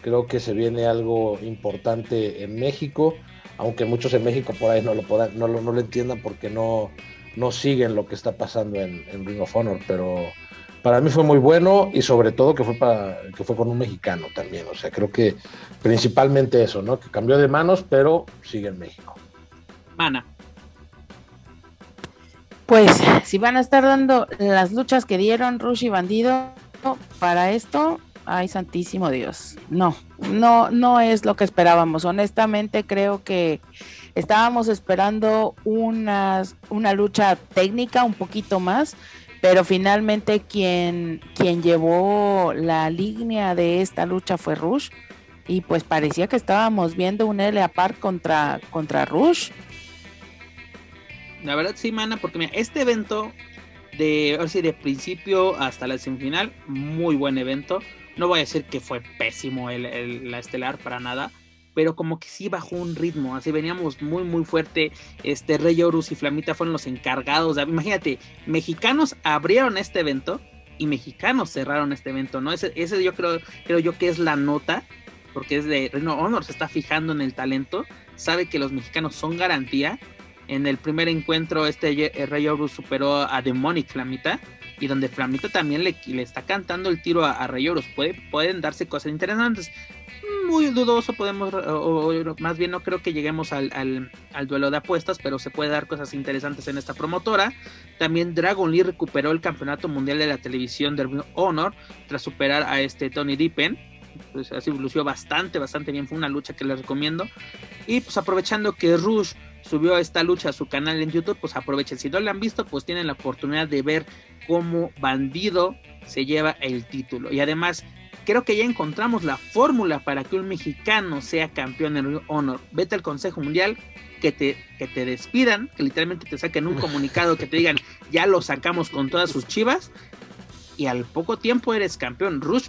creo que se viene algo importante en México, aunque muchos en México por ahí no lo, puedan, no lo, no lo entiendan porque no, no siguen lo que está pasando en, Ring of Honor, pero para mí fue muy bueno y sobre todo que fue, para, que fue con un mexicano también, o sea, creo que principalmente eso, ¿no? Que cambió de manos, pero sigue en México. Mana. Pues si van a estar dando las luchas que dieron Rush y Bandido para esto, ay santísimo Dios, no, no, no es lo que esperábamos. Honestamente creo que estábamos esperando una lucha técnica un poquito más, pero finalmente quien, quien llevó la línea de esta lucha fue Rush y pues parecía que estábamos viendo un L par contra, contra Rush la verdad sí, mana, porque mira, este evento, de, de principio hasta la semifinal, muy buen evento. No voy a decir que fue pésimo el, la estelar para nada, pero como que sí bajó un ritmo, así veníamos muy muy fuerte, este Rey Horus y Flamita fueron los encargados, imagínate, mexicanos abrieron este evento y mexicanos cerraron este evento, ¿no? Ese, ese yo creo, creo yo que es la nota, porque es de Reino Honor, se está fijando en el talento, sabe que los mexicanos son garantía en el primer encuentro, este eh, Rey Horus superó a Demonic Flamita. Y donde Flamita también le, le está cantando el tiro a, Rey Horus. Puede, pueden darse cosas interesantes. Muy dudoso podemos, o, más bien no creo que lleguemos al, al, duelo de apuestas, pero se puede dar cosas interesantes en esta promotora. También Dragon Lee recuperó el campeonato mundial de la televisión de Honor tras superar a este Tony Dippen pues así lució bastante, bastante bien. Fue una lucha que les recomiendo. Y pues aprovechando que Rush subió esta lucha a su canal en YouTube, pues aprovechen. Si no la han visto, pues tienen la oportunidad de ver cómo Bandido se lleva el título. Y además, creo que ya encontramos la fórmula para que un mexicano sea campeón en Honor. Vete al Consejo Mundial, que te, que te despidan, que literalmente te saquen un comunicado que te digan, ya lo sacamos con todas sus chivas. y al poco tiempo eres campeón. Rush,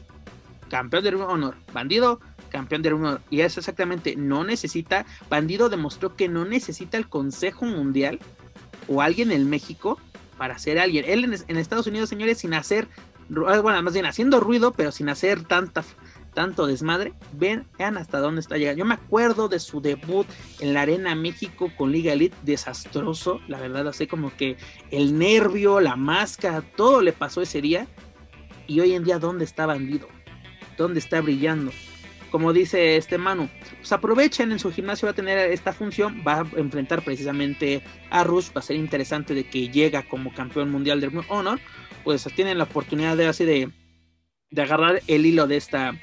campeón de Honor. Bandido, campeón de Honor. Y eso exactamente, no necesita, Bandido demostró que no necesita el Consejo Mundial o alguien en México para ser alguien. Él en, Estados Unidos, señores, sin hacer, bueno, más bien haciendo ruido, pero sin hacer tanta tanto desmadre, ven, vean hasta dónde está llegando. Yo me acuerdo de su debut en la Arena México con Liga Elite, desastroso, la verdad, así como que el nervio, la máscara, todo le pasó ese día. Y hoy en día, ¿dónde está Bandido? ¿Dónde está brillando? Como dice este Manu, pues aprovechen en su gimnasio, va a tener esta función, va a enfrentar precisamente a Rush, va a ser interesante de que llega como campeón mundial del Honor, pues tienen la oportunidad de así de, de agarrar el hilo de esta,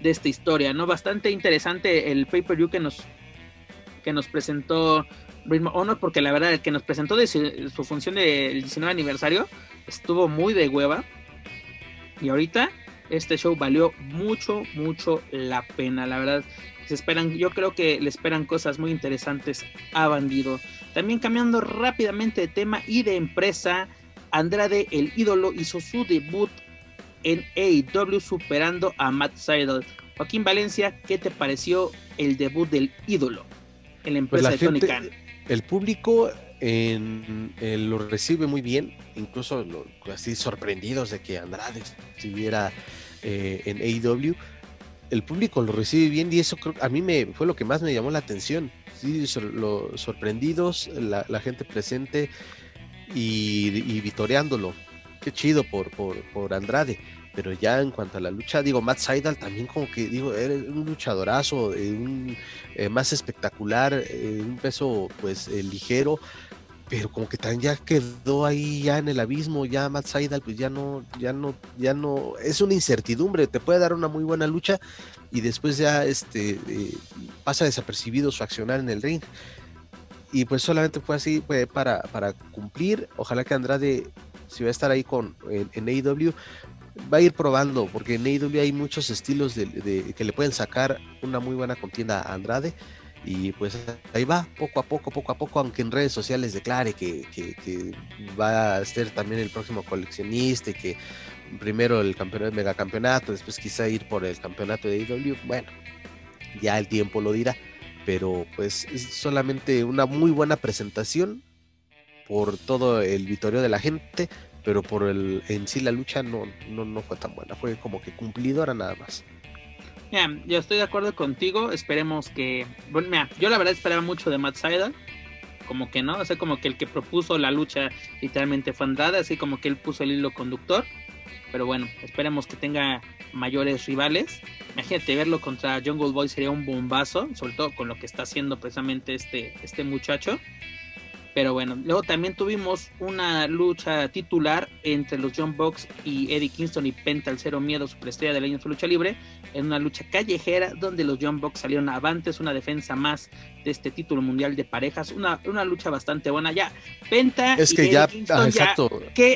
de esta historia, ¿no? Bastante interesante el pay-per-view que nos, que nos presentó Ring Honor, porque la verdad el que nos presentó de su, función del 19 aniversario estuvo muy de hueva. Y ahorita este show valió mucho, mucho la pena, la verdad. Se esperan, yo creo que le esperan cosas muy interesantes a Bandido. También cambiando rápidamente de tema y de empresa, Andrade el ídolo hizo su debut en AEW superando a Matt Seidel. Joaquín Valencia, ¿qué te pareció el debut del ídolo en la pues empresa de Tony El público lo recibe muy bien, incluso así sorprendidos de que Andrade estuviera eh, en AEW. El público lo recibe bien y eso creo, a mí me fue lo que más me llamó la atención. Sí, sorprendidos, la, gente presente y, y vitoreándolo. Qué chido por, por, por Andrade pero ya en cuanto a la lucha, digo, Matt Seidel también como que, digo, era un luchadorazo, eh, un, eh, más espectacular, eh, un peso pues ligero, pero como que también ya quedó ahí ya en el abismo, ya Matt Seidel pues ya no, ya no, ya no, es una incertidumbre, te puede dar una muy buena lucha y después ya este pasa desapercibido su accionar en el ring. Y pues solamente fue así, fue para, para cumplir. Ojalá que Andrade, si va a estar ahí con en, en AEW, va a ir probando, porque en AEW hay muchos estilos que le pueden sacar una muy buena contienda a Andrade. Y pues ahí va, poco a poco, poco a poco, aunque en redes sociales declare que, va a ser también el próximo coleccionista y que primero el campeonato, megacampeonato, después quizá ir por el campeonato de AEW. Bueno, ya el tiempo lo dirá, pero pues es solamente una muy buena presentación por todo el vitorio de la gente, pero por el en sí la lucha no, no, no fue tan buena, fue como que cumplidora nada más. Ya, yo estoy de acuerdo contigo, esperemos que, mira, yo la verdad esperaba mucho de Matt Seidel, como que no, o sea, como que el que propuso la lucha literalmente fue Andrade, así como que él puso el hilo conductor, pero bueno, esperemos que tenga mayores rivales. Imagínate verlo contra Jungle Boy sería un bombazo, sobre todo con lo que está haciendo precisamente este, este muchacho. Pero bueno, luego también tuvimos una lucha titular entre los John Box y Eddie Kingston y Penta el Cero Miedo, superestrella de la de lucha libre, en una lucha callejera donde los John Box salieron avantes, una defensa más de este título mundial de parejas, una, una lucha bastante buena. Ya, Penta es que ya, ah, exacto.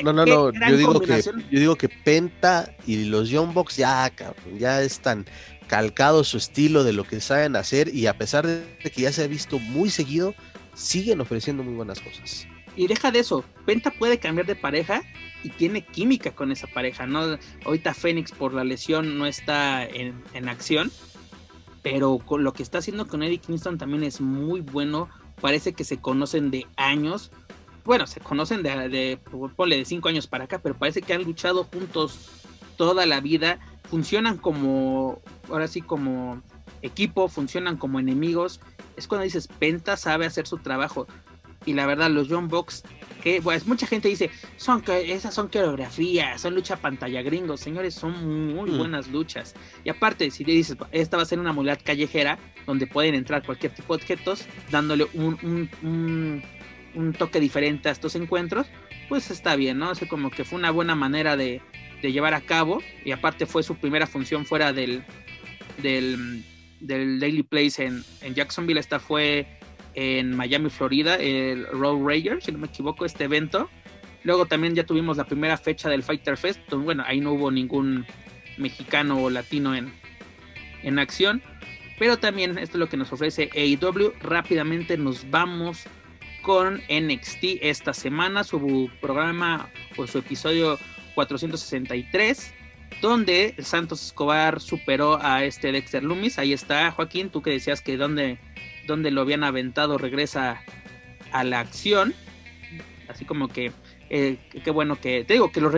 no, no, no, yo digo, que, yo digo que Penta y los John Box ya, ya están calcados su estilo de lo que saben hacer y a pesar de que ya se ha visto muy seguido siguen ofreciendo muy buenas cosas. Y deja de eso, Penta puede cambiar de pareja y tiene química con esa pareja, ¿no? Ahorita Fénix por la lesión no está en, acción, pero con lo que está haciendo con Eddie Kingston también es muy bueno. Parece que se conocen de años. Bueno, se conocen de, de, de cinco años para acá, pero parece que han luchado juntos toda la vida. Funcionan como, ahora sí, como equipo, funcionan como enemigos es cuando dices, Penta sabe hacer su trabajo. Y la verdad, los John Box, que pues, mucha gente dice, son esas son coreografías, son lucha pantalla gringos, señores, son muy mm. buenas luchas. Y aparte, si dices, esta va a ser una modalidad callejera, donde pueden entrar cualquier tipo de objetos, dándole un, toque diferente a estos encuentros, pues está bien, ¿no? O como que fue una buena manera de, de llevar a cabo. Y aparte fue su primera función fuera del, del del Daily Place en, Jacksonville. Esta fue en Miami, Florida, el Road Rager, si no me equivoco, este evento. Luego también ya tuvimos la primera fecha del Fighter Fest. bueno, ahí no hubo ningún mexicano o latino en, en acción. Pero también esto es lo que nos ofrece AEW. Rápidamente nos vamos con NXT esta semana. Su programa o su episodio 463, donde Santos Escobar superó a este Dexter Loomis. Ahí está, Joaquín, tú que decías que donde, donde lo habían aventado regresa a la acción. Así como que eh, qué bueno que, te digo, que los,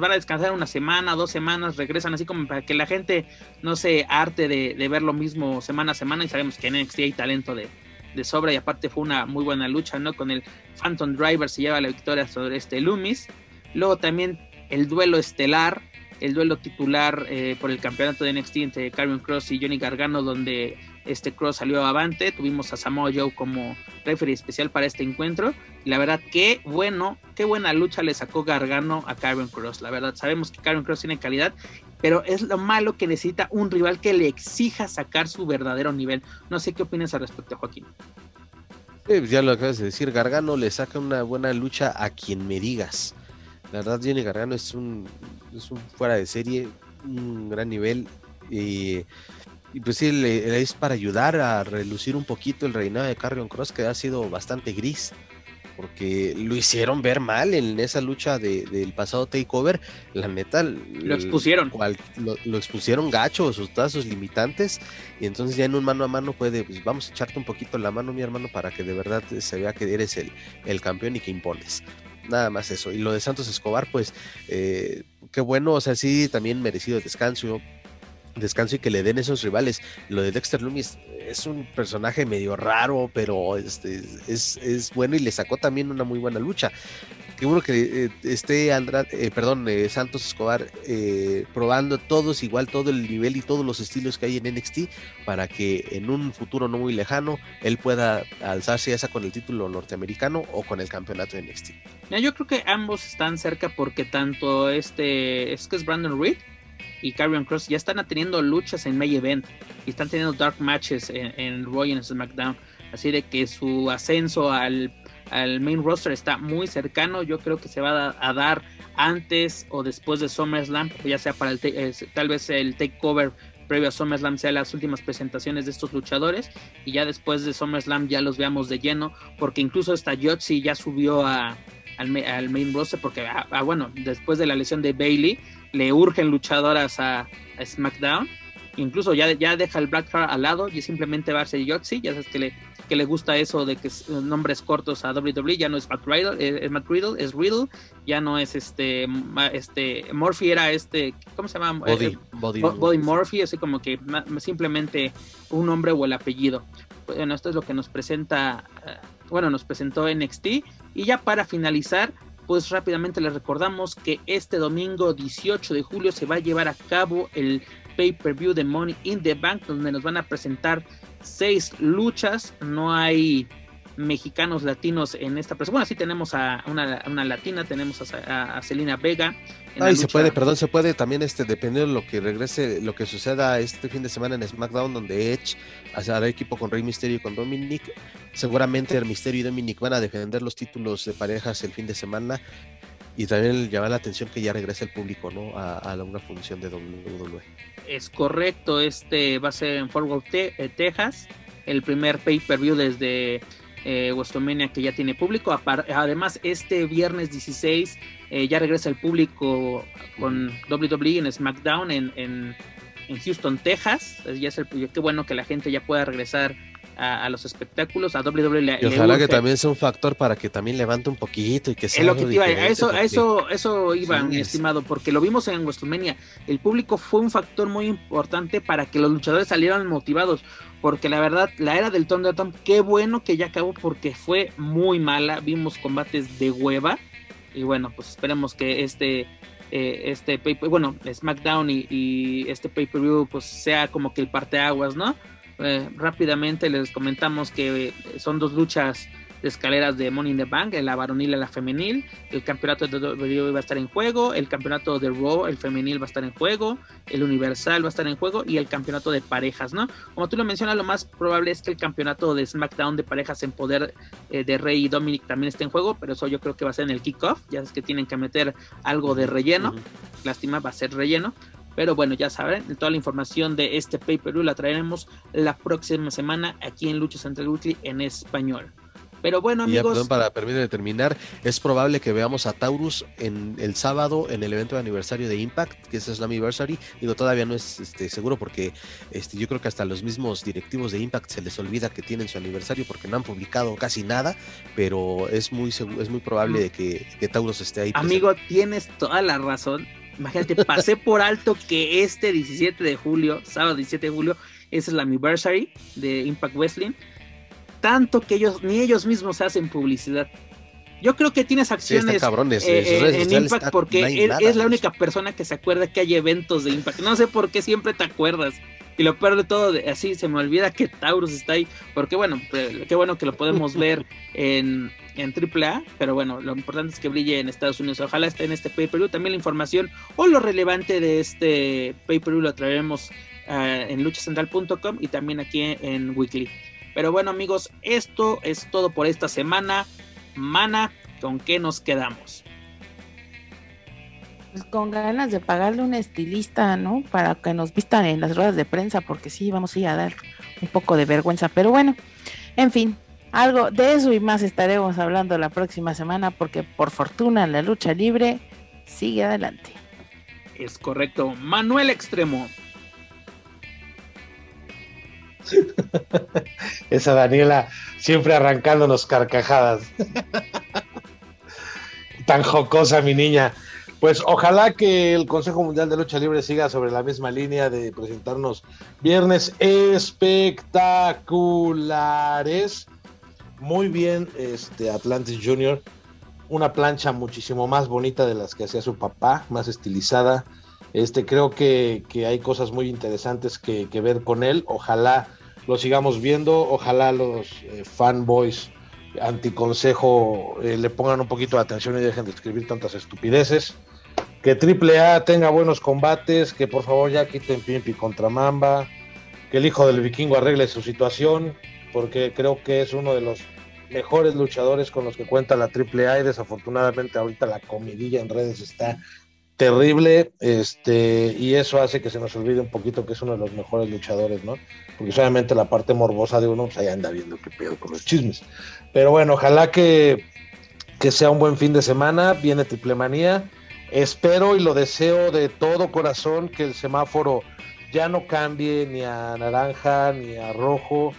van a descansar una semana, dos semanas, regresan así como para que la gente no se arte de, ver lo mismo semana a semana y sabemos que en NXT hay talento de, de, sobra y aparte fue una muy buena lucha, ¿no? Con el Phantom Driver se lleva la victoria sobre este Loomis. Luego también el duelo estelar, el duelo titular eh, por el campeonato de NXT entre Carmen Cross y Johnny Gargano, donde este Cross salió avante. Tuvimos a Samoa Joe como referee especial para este encuentro. Y la verdad, qué bueno, qué buena lucha le sacó Gargano a Karen Cross. La verdad, sabemos que Karen Cross tiene calidad, pero es lo malo que necesita un rival que le exija sacar su verdadero nivel. No sé qué opinas al respecto, Joaquín. Pues ya lo acabas de decir, Gargano le saca una buena lucha a quien me digas. La verdad, Johnny Gargano es un, es un fuera de serie, un gran nivel. Y y pues sí, le, es para ayudar a relucir un poquito el reinado de Carrion Cross, que ha sido bastante gris, porque lo hicieron ver mal en esa lucha del pasado takeover. La neta, lo expusieron. lo, expusieron gacho, sus limitantes, y entonces ya en un mano a mano puede, pues vamos a echarte un poquito la mano, mi hermano, para que de verdad se vea que eres el, el campeón y que impones nada más eso. Y lo de Santos Escobar, pues, eh, qué bueno, o sea, sí, también merecido descanso descanso y que le den esos rivales. Lo de Dexter Loomis es un personaje medio raro, pero este, es, es bueno y le sacó también una muy buena lucha. Que eh, esté Andrade, eh, perdón, eh, Santos Escobar probando todos, igual todo el nivel y todos los estilos que hay en NXT para que en un futuro no muy lejano él pueda alzarse ya con el título norteamericano o con el campeonato de NXT. yo creo que ambos están cerca porque tanto este, es que es Brandon Reed, y Carrion Cross ya están teniendo luchas en May Event y están teniendo dark matches en, en Raw y en SmackDown. Así de que su ascenso al, main roster está muy cercano. Yo creo que se va a, dar antes o después de SummerSlam, ya sea para el tal vez el takeover previo a SummerSlam sea las últimas presentaciones de estos luchadores y ya después de SummerSlam ya los veamos de lleno, porque incluso esta Yotzi ya subió a, al, main roster, porque ah, ah, bueno, después de la lesión de Bailey, le urgen luchadoras a, SmackDown. Incluso ya, ya deja el Black Heart al lado y simplemente va a ser Yotzi. Ya sabes que le, que le gusta eso de que nombres cortos a WWE. Ya no es Matt Riddle, eh, es, Matt Riddle, es Riddle. Ya no es este, este Murphy era este, ¿cómo se llama? Body, eh, Body, Body Murphy, así como que simplemente un nombre o el apellido. Bueno, esto es lo que nos presenta, eh, bueno, nos presentó NXT. Y ya para finalizar, pues rápidamente les recordamos que este domingo 18 de julio se va a llevar a cabo el pay-per-view de Money in the Bank, donde nos van a presentar seis luchas. No hay mexicanos latinos en esta presentación. Bueno, sí tenemos a una, latina, tenemos a, a Celina Vega. y se puede, perdón, se puede también, este, dependiendo de lo que regrese, lo que suceda este fin de semana en SmackDown, donde Edge hará equipo con Rey Mysterio y con Dominic. Seguramente el Misterio y Dominic van a defender los títulos de parejas el fin de semana. Y también llama la atención que ya regrese el público, ¿no? A, a una función de WWE. Es correcto, este va a ser en Fort Worth, eh, Texas, el primer pay-per-view desde eh, que ya tiene público. Además, este viernes 16 eh, ya regresa el público con WWE en SmackDown en, en, Houston, Texas. Ya es el, qué bueno que la gente ya pueda regresar a, los espectáculos, a WWE. y ojalá que también sea un factor para que también levante un poquito y que sea. Es lo que iba, a eso, eso, eso iba, mi estimado, porque lo vimos en WrestleMania. El público fue un factor muy importante para que los luchadores salieran motivados. Porque la verdad, la era del Thunderdome, qué bueno que ya acabó porque fue muy mala. Vimos combates de hueva. Y bueno, pues esperemos que este eh, este bueno SmackDown y, y este pay per view pues sea como que el parteaguas no eh, rápidamente les comentamos que son dos luchas de escaleras de Money in the Bank, la varonil y la femenil. El campeonato de WWE va a estar en juego, el campeonato de Raw, el femenil va a estar en juego, el Universal va a estar en juego y el campeonato de parejas, ¿no? Como tú lo mencionas, lo más probable es que el campeonato de SmackDown de parejas en poder eh, de Rey y Dominic también esté en juego, pero eso yo creo que va a ser en el kickoff, ya es que tienen que meter algo de relleno. Lástima, va a ser relleno. Pero bueno, ya saben, toda la información de este pay per view la traeremos la próxima semana aquí en Lucha Central Weekly en español. Pero bueno, amigos. perdón, para permitirme terminar, es probable que veamos a Taurus en el sábado en el evento de aniversario de Impact, que es Slammiversary. Digo, todavía no es este, seguro porque este, yo creo que hasta los mismos directivos de Impact se les olvida que tienen su aniversario porque no han publicado casi nada, pero es muy es muy probable de que, que Taurus esté ahí. Amigo, tienes toda la razón. Imagínate, pasé por alto que este 17 de julio, sábado 17 de julio, es el anniversary de Impact Wrestling tanto que ellos ni ellos mismos hacen publicidad. Yo creo que tienes acciones eh, en Impact porque él es la única persona que se acuerda que hay eventos de Impact. No sé por qué siempre te acuerdas. Y lo peor de todo, así se me olvida que Taurus está ahí. Porque bueno, qué bueno que lo podemos ver en, en AAA. Pero bueno, lo importante es que brille en Estados Unidos. Ojalá esté en este pay-per-view. También la información o lo relevante de este pay-per-view lo traeremos uh, en luchacentral.com y también aquí en Weekly. Pero bueno amigos, esto es todo por esta semana. Mana, ¿con qué nos quedamos? Pues con ganas de pagarle un estilista, ¿no? Para que nos vistan en las ruedas de prensa, porque sí, vamos a ir a dar un poco de vergüenza. Pero bueno, en fin, algo de eso y más estaremos hablando la próxima semana, porque por fortuna la lucha libre sigue adelante. Es correcto. Manuel Extremo. Esa Daniela siempre arrancándonos carcajadas. Tan jocosa mi niña. Pues ojalá que el Consejo Mundial de Lucha Libre siga sobre la misma línea de presentarnos viernes espectaculares. Muy bien, este Atlantis Junior. Una plancha muchísimo más bonita de las que hacía su papá, más estilizada. Este, creo que, hay cosas muy interesantes que, ver con él. Ojalá lo sigamos viendo. Ojalá los eh, fanboys anticonsejo eh, le pongan un poquito de atención y dejen de escribir tantas estupideces. Que AAA tenga buenos combates, que por favor ya quiten Pimpi contra Mamba, que el hijo del vikingo arregle su situación, porque creo que es uno de los mejores luchadores con los que cuenta la AAA y desafortunadamente ahorita la comidilla en redes está terrible, este, y eso hace que se nos olvide un poquito que es uno de los mejores luchadores, ¿no? Porque solamente la parte morbosa de uno, pues ahí anda viendo qué pedo con los chismes. Pero bueno, ojalá que, que sea un buen fin de semana, viene Triple Manía. Espero y lo deseo de todo corazón que el semáforo ya no cambie ni a naranja ni a rojo,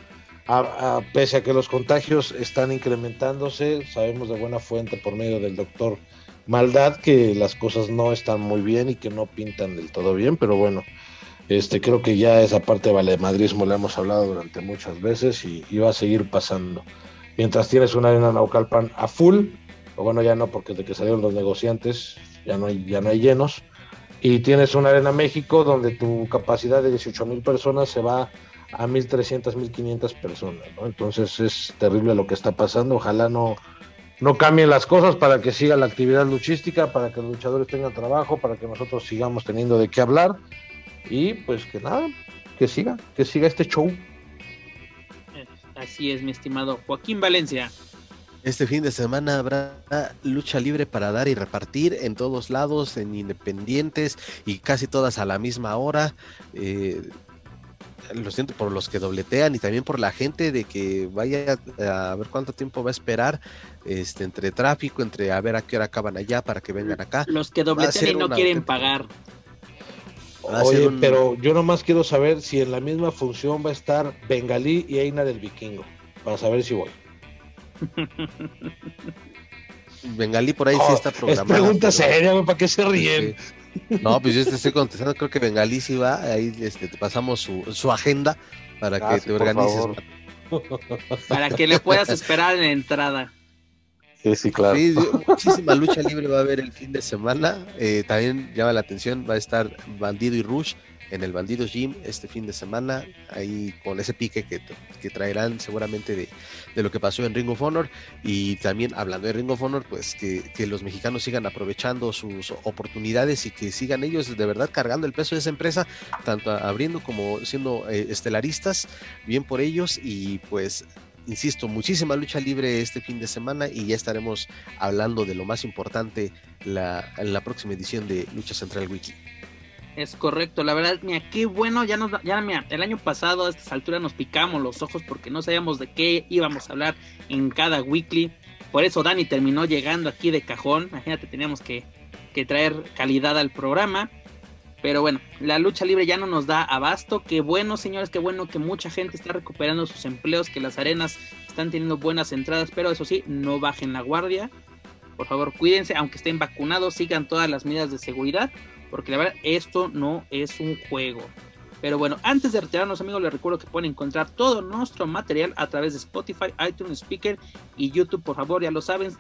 pese a que los contagios están incrementándose, sabemos de buena fuente por medio del doctor maldad que las cosas no están muy bien y que no pintan del todo bien, pero bueno, este creo que ya esa parte de valemadrismo la hemos hablado durante muchas veces y, va a seguir pasando. Mientras tienes una arena Naucalpan a full, o bueno, ya no, porque de que salieron los negociantes ya no hay, ya no hay llenos, y tienes una arena México donde tu capacidad de 18 mil personas se va a 1.300, 1.500 personas, ¿no? Entonces es terrible lo que está pasando, ojalá no, no cambien las cosas para que siga la actividad luchística, para que los luchadores tengan trabajo, para que nosotros sigamos teniendo de qué hablar y pues que nada, que siga, que siga este show. Así es, mi estimado Joaquín Valencia. Este fin de semana habrá lucha libre para dar y repartir en todos lados, en independientes y casi todas a la misma hora. Eh, lo siento por los que dobletean y también por la gente de que vaya a ver cuánto tiempo va a esperar este entre tráfico, entre a ver a qué hora acaban allá para que vengan acá. Los que dobletean y no quieren pagar. Oye, pero yo nomás quiero saber si en la misma función va a estar Bengalí y Eina del Vikingo, para saber si voy. Bengalí por ahí sí oh, está programado. Es pregunta seria, ¿para qué se ríen? No, pues yo te estoy contestando, creo que Bengalí sí va, ahí este, te pasamos su, agenda para que te organices. Para que le puedas esperar en la entrada. Sí, sí, claro. muchísima lucha libre va a haber el fin de semana. Eh, también llama la atención, va a estar Bandido y Rush en el Bandido Gym este fin de semana, ahí con ese pique que, que traerán seguramente de, de, lo que pasó en Ring of Honor. Y también hablando de Ring of Honor, pues que, que, los mexicanos sigan aprovechando sus oportunidades y que sigan ellos de verdad cargando el peso de esa empresa, tanto abriendo como siendo eh, estelaristas, bien por ellos y pues insisto, muchísima lucha libre este fin de semana y ya estaremos hablando de lo más importante la, en la próxima edición de Lucha Central Wiki. Es correcto, la verdad, mira, qué bueno, ya nos, ya mira, el año pasado a estas alturas nos picamos los ojos porque no sabíamos de qué íbamos a hablar en cada weekly. Por eso Dani terminó llegando aquí de cajón. Imagínate, teníamos que, que traer calidad al programa. Pero bueno, la lucha libre ya no nos da abasto. Qué bueno, señores, qué bueno que mucha gente está recuperando sus empleos, que las arenas están teniendo buenas entradas, pero eso sí, no bajen la guardia. Por favor, cuídense, aunque estén vacunados, sigan todas las medidas de seguridad porque la verdad esto no es un juego. Pero bueno, antes de retirarnos amigos, les recuerdo que pueden encontrar todo nuestro material a través de Spotify, iTunes, Speaker y YouTube. Por favor, ya lo saben,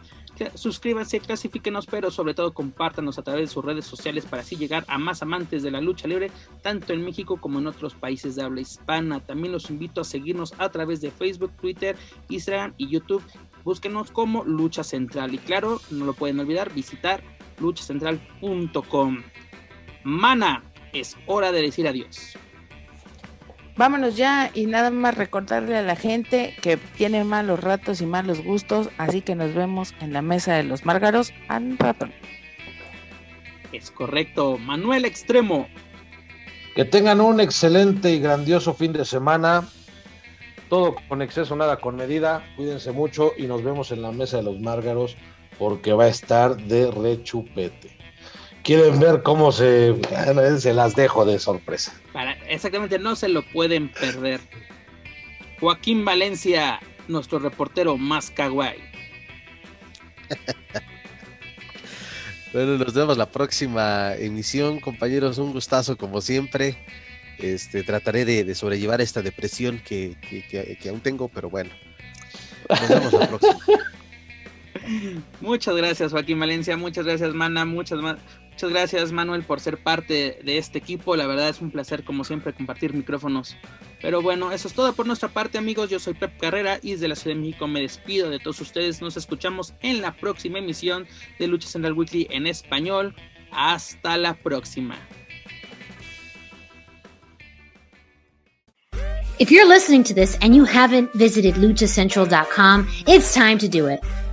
suscríbanse, clasifíquenos, pero sobre todo compártanos a través de sus redes sociales para así llegar a más amantes de la lucha libre, tanto en México como en otros países de habla hispana. También los invito a seguirnos a través de Facebook, Twitter, Instagram y YouTube. Búsquenos como Lucha Central. Y claro, no lo pueden olvidar, visitar luchacentral.com. Mana, es hora de decir adiós. Vámonos ya y nada más recordarle a la gente que tiene malos ratos y malos gustos, así que nos vemos en la mesa de los márgaros al rato. Es correcto, Manuel Extremo. Que tengan un excelente y grandioso fin de semana. Todo con exceso, nada con medida. Cuídense mucho y nos vemos en la mesa de los márgaros porque va a estar de rechupete quieren ver cómo se, se las dejo de sorpresa. exactamente, no se lo pueden perder. Joaquín Valencia, nuestro reportero más kawaii. bueno, nos vemos la próxima emisión, compañeros. Un gustazo como siempre. Este, trataré de, sobrellevar esta depresión que, que aún tengo, pero bueno. Nos vemos la próxima. Muchas gracias, Joaquín Valencia. Muchas gracias, Mana. Muchas, Muchas gracias Manuel por ser parte de este equipo. La verdad es un placer como siempre compartir micrófonos. Pero bueno, eso es todo por nuestra parte amigos. Yo soy Pep Carrera y desde la Ciudad de México me despido de todos ustedes. Nos escuchamos en la próxima emisión de Lucha Central Weekly en español. Hasta la próxima. If you're listening to this and you haven't visited luchacentral.com, it's time to do it.